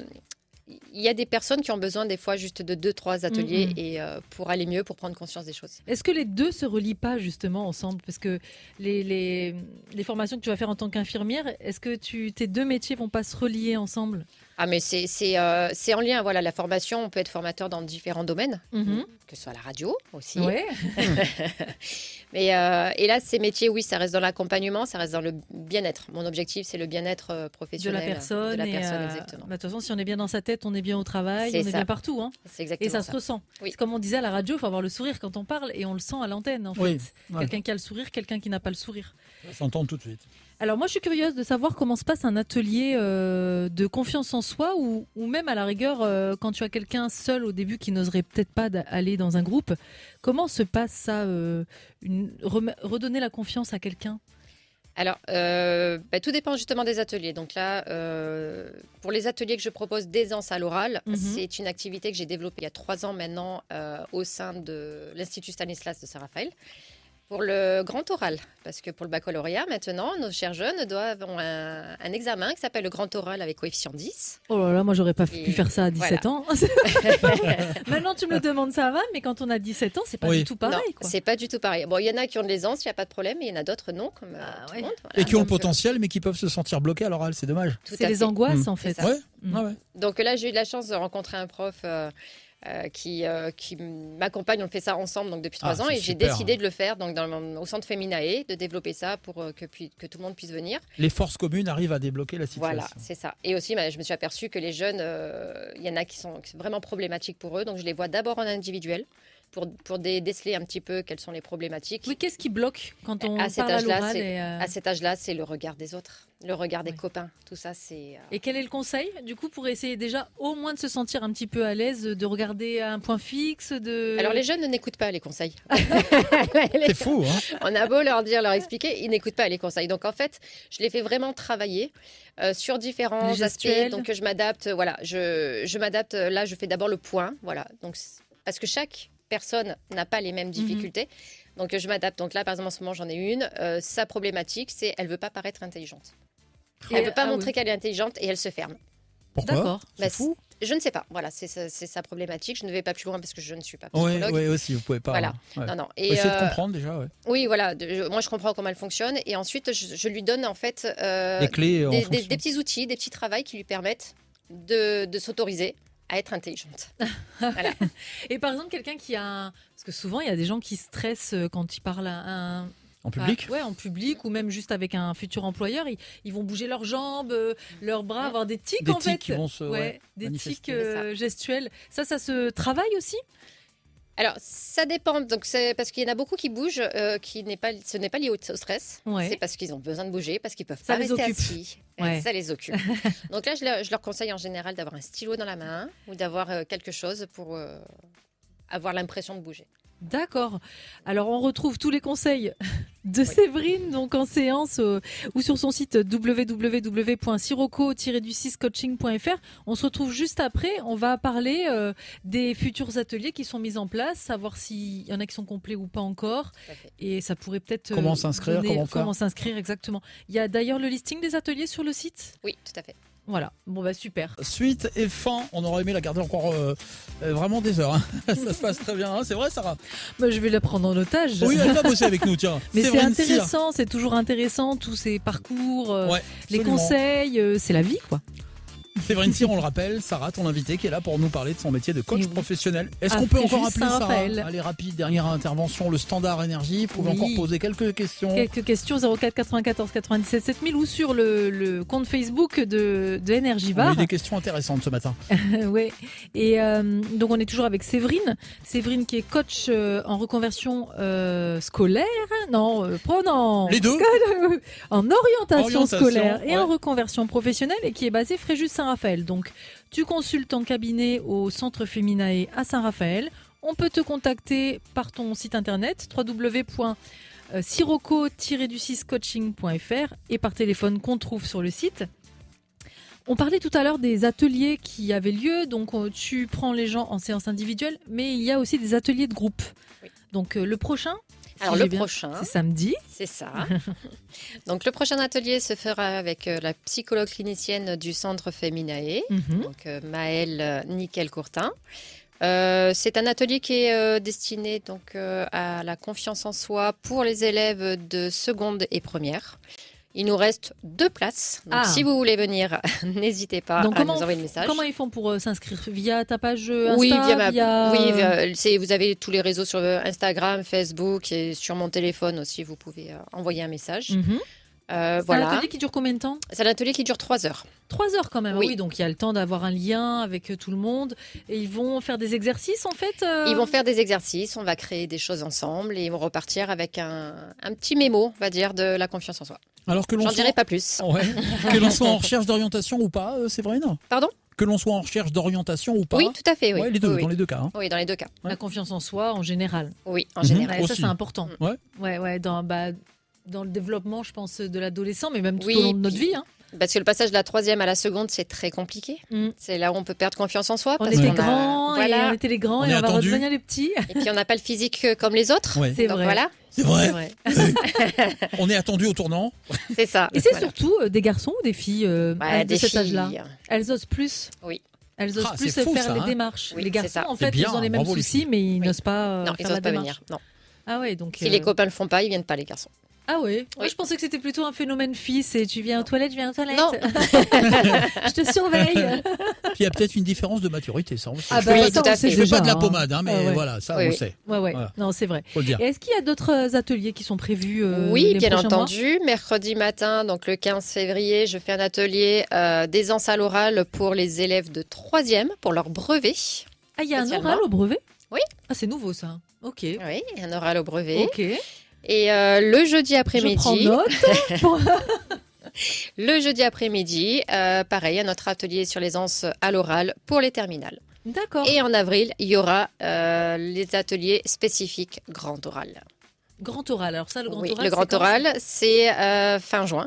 il y a des personnes qui ont besoin des fois juste de deux, trois ateliers Mhm. et euh, pour aller mieux, pour prendre conscience des choses. Est-ce que les deux se relient pas justement ensemble? Parce que les, les, les formations que tu vas faire en tant qu'infirmière, est-ce que tu, tes deux métiers vont pas se relier ensemble? Ah, mais c'est c'est, euh, c'est en lien. Voilà, la formation, on peut être formateur dans différents domaines, Mhm. que ce soit la radio aussi. Ouais. Mais, euh, et là, ces métiers, oui, ça reste dans l'accompagnement, ça reste dans le bien-être. Mon objectif, c'est le bien-être euh, De professionnel. la personne. De la et, personne, euh, exactement. bah, De toute façon, si on est bien dans sa tête, on est bien au travail, C'est on est bien partout. Hein. C'est Et exactement ça ça. se ressent. Oui. C'est comme on disait à la radio, il faut avoir le sourire quand on parle et on le sent à l'antenne en fait. Oui, ouais. Quelqu'un qui a le sourire, quelqu'un qui n'a pas le sourire. Ça s'entend tout de suite. Alors moi je suis curieuse de savoir comment se passe un atelier euh, de confiance en soi ou, ou même à la rigueur euh, quand tu as quelqu'un seul au début qui n'oserait peut-être pas aller dans un groupe. Comment se passe ça euh, une- Redonner la confiance à quelqu'un? Alors, euh, bah, tout dépend justement des ateliers. Donc là, euh, pour les ateliers que je propose d'aisance à l'oral, Mhm. c'est une activité que j'ai développée il y a trois ans maintenant euh, au sein de l'Institut Stanislas de Saint-Raphaël. Pour le grand oral, parce que pour le baccalauréat, maintenant, nos chers jeunes doivent avoir un, un examen qui s'appelle le grand oral avec coefficient 10. Oh là là, moi j'aurais pas pu faire ça à 17 voilà. ans. Maintenant tu me le demandes, ça va, mais quand on a 17 ans, c'est pas Oui. du tout pareil. c'est pas du tout pareil. Bon, il y en a qui ont de l'aisance, il n'y a pas de problème, mais il y en a d'autres non, comme euh, Ah tout ouais. le monde. voilà. Et qui ont le Donc, euh, potentiel, mais qui peuvent se sentir bloqués à l'oral, c'est dommage. C'est les fait. angoisses Mm. en fait. C'est ça. Ouais. Donc là, j'ai eu de la chance de rencontrer un prof euh, euh, qui, euh, qui m'accompagne. On fait ça ensemble donc depuis trois Ah, ans c'est et j'ai décidé de le faire donc dans au centre Féminae, de développer ça pour euh, que, tout le monde puisse venir. Les forces communes arrivent à débloquer la situation. Voilà, c'est ça. Et aussi, bah, je me suis aperçue que les jeunes, euh, il y en a qui sont qui sont vraiment problématiques pour eux. Donc je les vois d'abord en individuel pour, pour dé- déceler un petit peu quelles sont les problématiques. Oui, qu'est-ce qui bloque quand on À cet âge-là, euh, À cet âge-là, c'est le regard des autres, le regard des copains. Tout ça, c'est. euh, Et quel est le conseil, du coup, pour essayer déjà au moins de se sentir un petit peu à l'aise, de regarder un point fixe, de... Alors les jeunes ne n'écoutent pas les conseils. C'est fou, hein On a beau leur dire, leur expliquer, ils n'écoutent pas les conseils. Donc en fait, je les fais vraiment travailler euh, sur différents Les aspects. gestuels. Donc je m'adapte, voilà, je, je m'adapte. Là, je fais d'abord le point, voilà. Donc parce que chaque personne n'a pas les mêmes difficultés. Donc je m'adapte. Donc là, par exemple, en ce moment, j'en ai une. Euh, sa problématique, c'est elle veut pas paraître intelligente. Et- Elle veut pas ah montrer oui. qu'elle est intelligente et elle se ferme. Pourquoi D'accord. Bah, fou. Je ne sais pas. Voilà, c'est sa, problématique. Je ne vais pas plus loin parce que je ne suis pas Oui, psychologue. oui, aussi, vous pouvez pas. Voilà. ouais. Non, non. Et, essayer de euh, comprendre déjà, ouais. oui, voilà. de- je- moi, je comprends comment elle fonctionne. Et ensuite, je, je lui donne en fait euh, les clés en des, des- des petits outils, des petits travails qui lui permettent de, de s'autoriser à être intelligente. Et par exemple, quelqu'un qui a... Parce que souvent, il y a des gens qui stressent euh, quand ils parlent à un... En public Ah, ouais, en public ou même juste avec un futur employeur. Ils, ils vont bouger leurs jambes, euh, leurs bras, avoir des tics Des en tics fait. qui vont se- ouais, des tics euh, gestuels. Ça, ça se travaille aussi? Alors, ça dépend. Donc, c'est parce qu'il y en a beaucoup qui bougent, euh, qui n'est pas, ce n'est pas lié au, stress. Ouais. C'est parce qu'ils ont besoin de bouger, parce qu'ils peuvent Ça pas rester occupe. assis. Ouais. Ça les occupe. Donc là, je leur, je leur conseille en général d'avoir un stylo dans la main ou d'avoir euh, quelque chose pour euh, avoir l'impression de bouger. D'accord. Alors on retrouve tous les conseils de Séverine donc en séance euh, ou sur son site www.sirocco-du6coaching.fr. On se retrouve juste après. On va parler euh, des futurs ateliers qui sont mis en place, savoir s'il y en a qui sont complets ou pas encore. Et ça pourrait peut-être euh, Comment s'inscrire, donner- comment faire comment s'inscrire exactement. Il y a d'ailleurs le listing des ateliers sur le site? Oui, tout à fait. Voilà. Bon bah super. Suite et fin, on aurait aimé la garder encore euh, euh, vraiment des heures. hein. ça se passe très bien, hein. c'est vrai Sarah Bah, je vais la prendre en otage. Oui, elle va bosser avec nous, tiens. Mais c'est intéressant, c'est toujours intéressant tous ces parcours. euh, Ouais, Les conseils, c'est la vie, quoi. Séverine Cyr, on le rappelle, Sarah, ton invité qui est là pour nous parler de son métier de coach oui. professionnel. Est-ce qu'on peut encore appeler Sarah. Allez, rapide, dernière intervention, le standard énergie. Vous pouvez Oui. encore poser quelques questions. Quelques questions 04 94 97 7000 ou sur le, le compte Facebook de, de Energy On a Bar. eu des questions intéressantes ce matin. ouais. Et euh, donc on est toujours avec Séverine. Séverine qui est coach euh, en reconversion euh, scolaire. Non, prenant Les deux en orientation, Orientation, scolaire et en reconversion professionnelle et qui est basé Fréjus Saint-Raphaël. Donc tu consultes en cabinet au centre Féminae à Saint-Raphaël. On peut te contacter par ton site internet www.sirocco-du6coaching.fr et par téléphone qu'on trouve sur le site. On parlait tout à l'heure des ateliers qui avaient lieu, donc euh, tu prends les gens en séance individuelle, mais il y a aussi des ateliers de groupe. Oui. Donc euh, le prochain, Alors le bien- prochain, c'est samedi. c'est ça. Donc le prochain atelier se fera avec euh, la psychologue clinicienne du centre Feminae, Mhm. donc euh, Maëlle euh, Nickel-Courtin. Euh, c'est un atelier qui est euh, destiné donc euh, à la confiance en soi pour les élèves de seconde et première. Il nous reste deux places. Donc, Ah. si vous voulez venir, n'hésitez pas Donc, à comment nous envoyer le message. Comment ils font pour euh, s'inscrire? Via ta page euh, Insta oui, via ma- via- oui, via- c'est- vous avez tous les réseaux sur euh, Instagram, Facebook et sur mon téléphone aussi, vous pouvez euh, envoyer un message. Mhm. Euh, C'est un atelier qui dure combien de temps? C'est un atelier qui dure trois heures. Trois heures quand même. Oui. Oui. donc il y a le temps d'avoir un lien avec tout le monde. Et ils vont faire des exercices en fait. euh, Ils vont faire des exercices, on va créer des choses ensemble et ils vont repartir avec un, un petit mémo, on va dire, de la confiance en soi. Alors que l'on J'en soit, dirai pas plus. Ouais. que l'on soit en recherche d'orientation ou pas, euh, Séverine Pardon? Que l'on soit en recherche d'orientation ou pas Oui, tout à fait, oui. Ouais, les deux, oui, dans les deux cas. hein. Oui, dans les deux cas. La confiance en soi en général. Oui, en Mhm. général. Ouais, ça c'est important. Ouais. Ouais, ouais, dans, bah, dans le développement, je pense, de l'adolescent, mais même tout Oui, au long de notre puis- vie. hein. Parce que le passage de la troisième à la seconde, c'est très compliqué. Mm. C'est là où on peut perdre confiance en soi. On parce était qu'on a- grands, et on était les grands, On et on va redevenir les petits. Et puis on n'a pas le physique euh, comme les autres. Ouais. C'est vrai. voilà, C'est C'est vrai. vrai. On est attendu au tournant. c'est ça. Et c'est Voilà. surtout euh, des garçons ou des filles euh, Ouais, à- de des cet âge-là. Elles osent plus. Oui. Elles osent Ah, plus fou, faire ça, les hein. démarches. Oui, les garçons, en fait, bien, ils ont les mêmes soucis, mais ils n'osent pas euh, Non, ils faire n'osent la pas démarche. venir. Non. Ah ouais, donc. Si euh, les copains le font pas, ils viennent pas les garçons. Ah ouais. Moi, Oui. je pensais que c'était plutôt un phénomène fils et tu viens aux toilettes, je viens aux toilettes. Non. je te surveille. Puis il y a peut-être une différence de maturité, ça on le sait. Ah je bah, Oui, tout à fait. je fais pas de la hein. pommade, hein, mais Ah ouais. voilà, ça Oui, on le oui. sait. Ouais, ouais. Voilà. Non, c'est vrai. Faut le dire. Et Est-ce qu'il y a d'autres ateliers qui sont prévus euh, oui, les bien entendu. Mercredi matin, donc le 15 février, je fais un atelier euh, d'aisance à l'oral pour les élèves de troisième pour leur brevet. Ah, il y a un oral au brevet? Oui. Ah, c'est nouveau ça. Ok. Oui, un oral au brevet. Ok. Et euh, le jeudi Je après-midi, note. Pour- le jeudi après-midi, euh, pareil, un autre atelier sur l'aisance à l'oral pour les terminales. D'accord. Et en avril, il y aura euh, les ateliers spécifiques grand oral. Grand oral. Alors ça, le grand oui, oral. le grand oral, c'est euh, fin juin.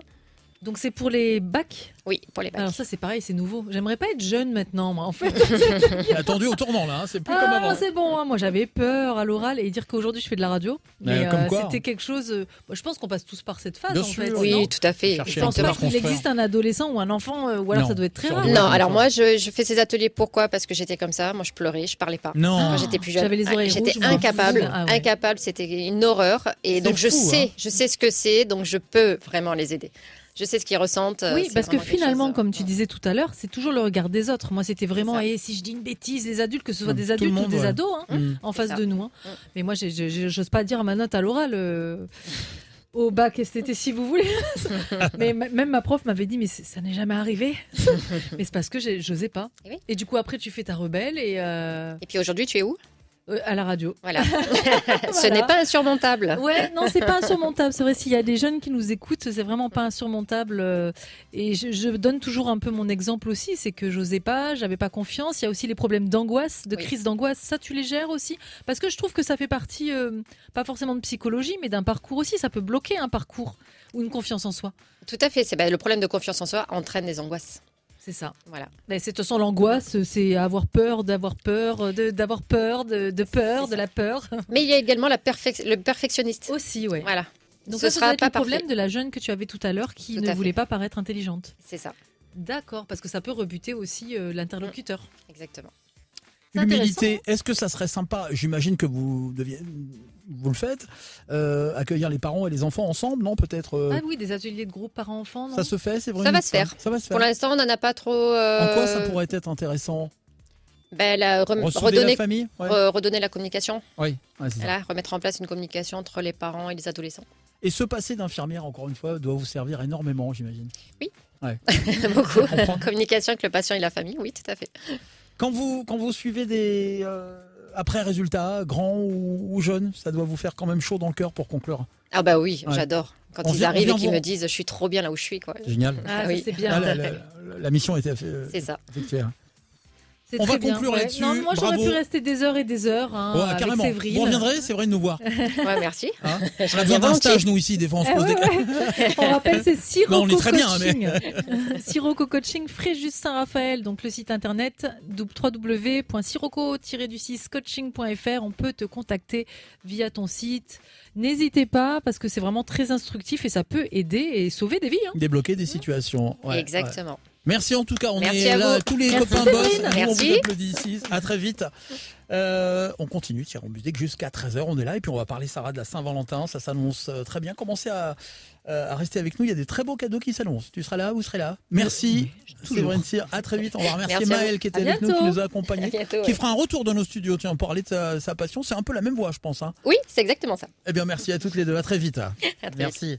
Donc c'est pour les bacs. Oui, pour les bacs. Alors ça, c'est pareil, c'est nouveau. J'aimerais pas être jeune maintenant, moi, en fait. Attendu au tournant là, hein, c'est plus comme Ah, avant. c'est bon. hein. Moi, j'avais peur à l'oral et dire qu'aujourd'hui je fais de la radio. Mais Mais comme euh, quoi. c'était quelque chose. euh, moi, je pense qu'on passe tous par cette phase, Bien en sûr. fait. oui, tout à fait. Je pense pas qu'il existe un adolescent ou un enfant, euh, ou alors Non, ça doit être très rare. Non, alors comme moi, je, je fais ces ateliers pourquoi? Parce que j'étais comme ça. Moi, je pleurais, je parlais pas. Non. Quand j'étais plus jeune, J'avais les Ah, oreilles j'étais incapable, Ah ouais. incapable. C'était une horreur. Et donc je sais, hein. je sais ce que c'est, donc je peux vraiment les aider. Je sais ce qu'ils ressentent. euh, Oui, parce que finalement, chose, comme euh, tu disais tout à l'heure, c'est toujours le regard des autres. Moi, c'était vraiment, et si je dis une bêtise, les adultes, que ce soit Hum, des adultes monde, ou des ouais. ados, hein, Mm. en face ça. de nous. hein. Hum. Mais moi, j'ose pas dire à ma note à l'oral. euh, Au bac STT, si vous voulez. mais même ma prof m'avait dit, mais ça n'est jamais arrivé. mais c'est parce que j'osais pas. Eh oui. Et du coup, après, tu fais ta rebelle et euh, Et puis aujourd'hui, tu es où? Euh, à la radio. Voilà. Ce Voilà. n'est pas insurmontable. Ouais, non, c'est pas insurmontable. C'est vrai, s'il y a des jeunes qui nous écoutent, c'est vraiment pas insurmontable. euh, Et je, je donne toujours un peu mon exemple aussi, c'est que j'osais pas, j'avais pas confiance. Il y a aussi les problèmes d'angoisse, de Oui. crise d'angoisse. Ça, tu les gères aussi? Parce que je trouve que ça fait partie, euh, pas forcément de psychologie, mais d'un parcours aussi. Ça peut bloquer un parcours ou une confiance en soi. Tout à fait. C'est ben, le problème de confiance en soi entraîne des angoisses. C'est ça. Voilà. Mais c'est de toute façon l'angoisse, c'est avoir peur, d'avoir peur, de- d'avoir peur, de, de peur, de la peur. Mais il y a également la perfec- le perfectionniste. aussi, ouais. Voilà. Donc Ce ça, ça sera pas le problème parfait. de la jeune que tu avais tout à l'heure qui Tout ne voulait fait. pas paraître intelligente. C'est ça. D'accord, parce que ça peut rebuter aussi euh, l'interlocuteur. Exactement. Humilité, est-ce que ça serait sympa J'imagine que vous deviez, vous le faites, euh, accueillir les parents et les enfants ensemble, non Peut-être. euh, Ah oui, des ateliers de groupe parents-enfants, ça se fait, c'est vrai. Ça va se faire. Ça va se faire. Pour l'instant, on n'en a pas trop. euh, En quoi ça pourrait être intéressant? Ben, la- rem- redonner, la famille Ouais. re- redonner la communication. Oui, ouais, c'est ça. Voilà, remettre en place une communication entre les parents et les adolescents. Et ce passé d'infirmière, encore une fois, doit vous servir énormément, j'imagine. Beaucoup. comprends. communication avec le patient et la famille, oui, tout à fait. Quand vous, quand vous suivez des euh, après résultats, grands ou, ou jeunes, ça doit vous faire quand même chaud dans le cœur pour conclure. Ah bah oui, Ouais. j'adore. Quand On ils vient- arrivent et qu'ils me disent je suis trop bien là où je suis. quoi. Génial. Ah, Ah oui. ça c'est bien. Ah, la, la- la mission était euh, C'est ça. effectuée. On va bien. conclure là-dessus. Moi j'aurais pu rester des heures et des heures hein, Ouais, avec carrément. Séverine. Vous reviendrez, c'est vrai de nous voir. Ouais, merci. Hein on a besoin d'un stage, nous, ici, des fois, on se Ah pose des. On rappelle, c'est Sirocco est très bien, Coaching. Sirocco Coaching, Fréjus Saint-Raphaël, donc le site internet www.sirocco-du6coaching.fr. On peut te contacter via ton site. N'hésitez pas parce que c'est vraiment très instructif et ça peut aider et sauver des vies. hein. débloquer des situations. Exactement. Merci en tout cas, on Merci est là, vous. tous les Merci, copains boss, nous, on vous Merci. applaudit ici. À très vite. Euh, on continue, tiens, en musique jusqu'à 13h, on est là et puis on va parler Sarah de la Saint-Valentin, ça s'annonce euh, très bien. Commencez à, euh, à rester avec nous, il y a des très beaux cadeaux qui s'annoncent. Tu seras là, vous serez là. Merci, Séverine Cyr, à très vite. On va remercier Merci. Maëlle qui était avec nous, qui nous a accompagnés, bientôt. qui ouais. fera un retour dans nos studios. Tiens, parlait de sa, sa passion, c'est un peu la même voix, je pense. Hein. Oui, c'est exactement ça. Eh bien, merci à toutes les deux, à très vite. À très vite. Merci.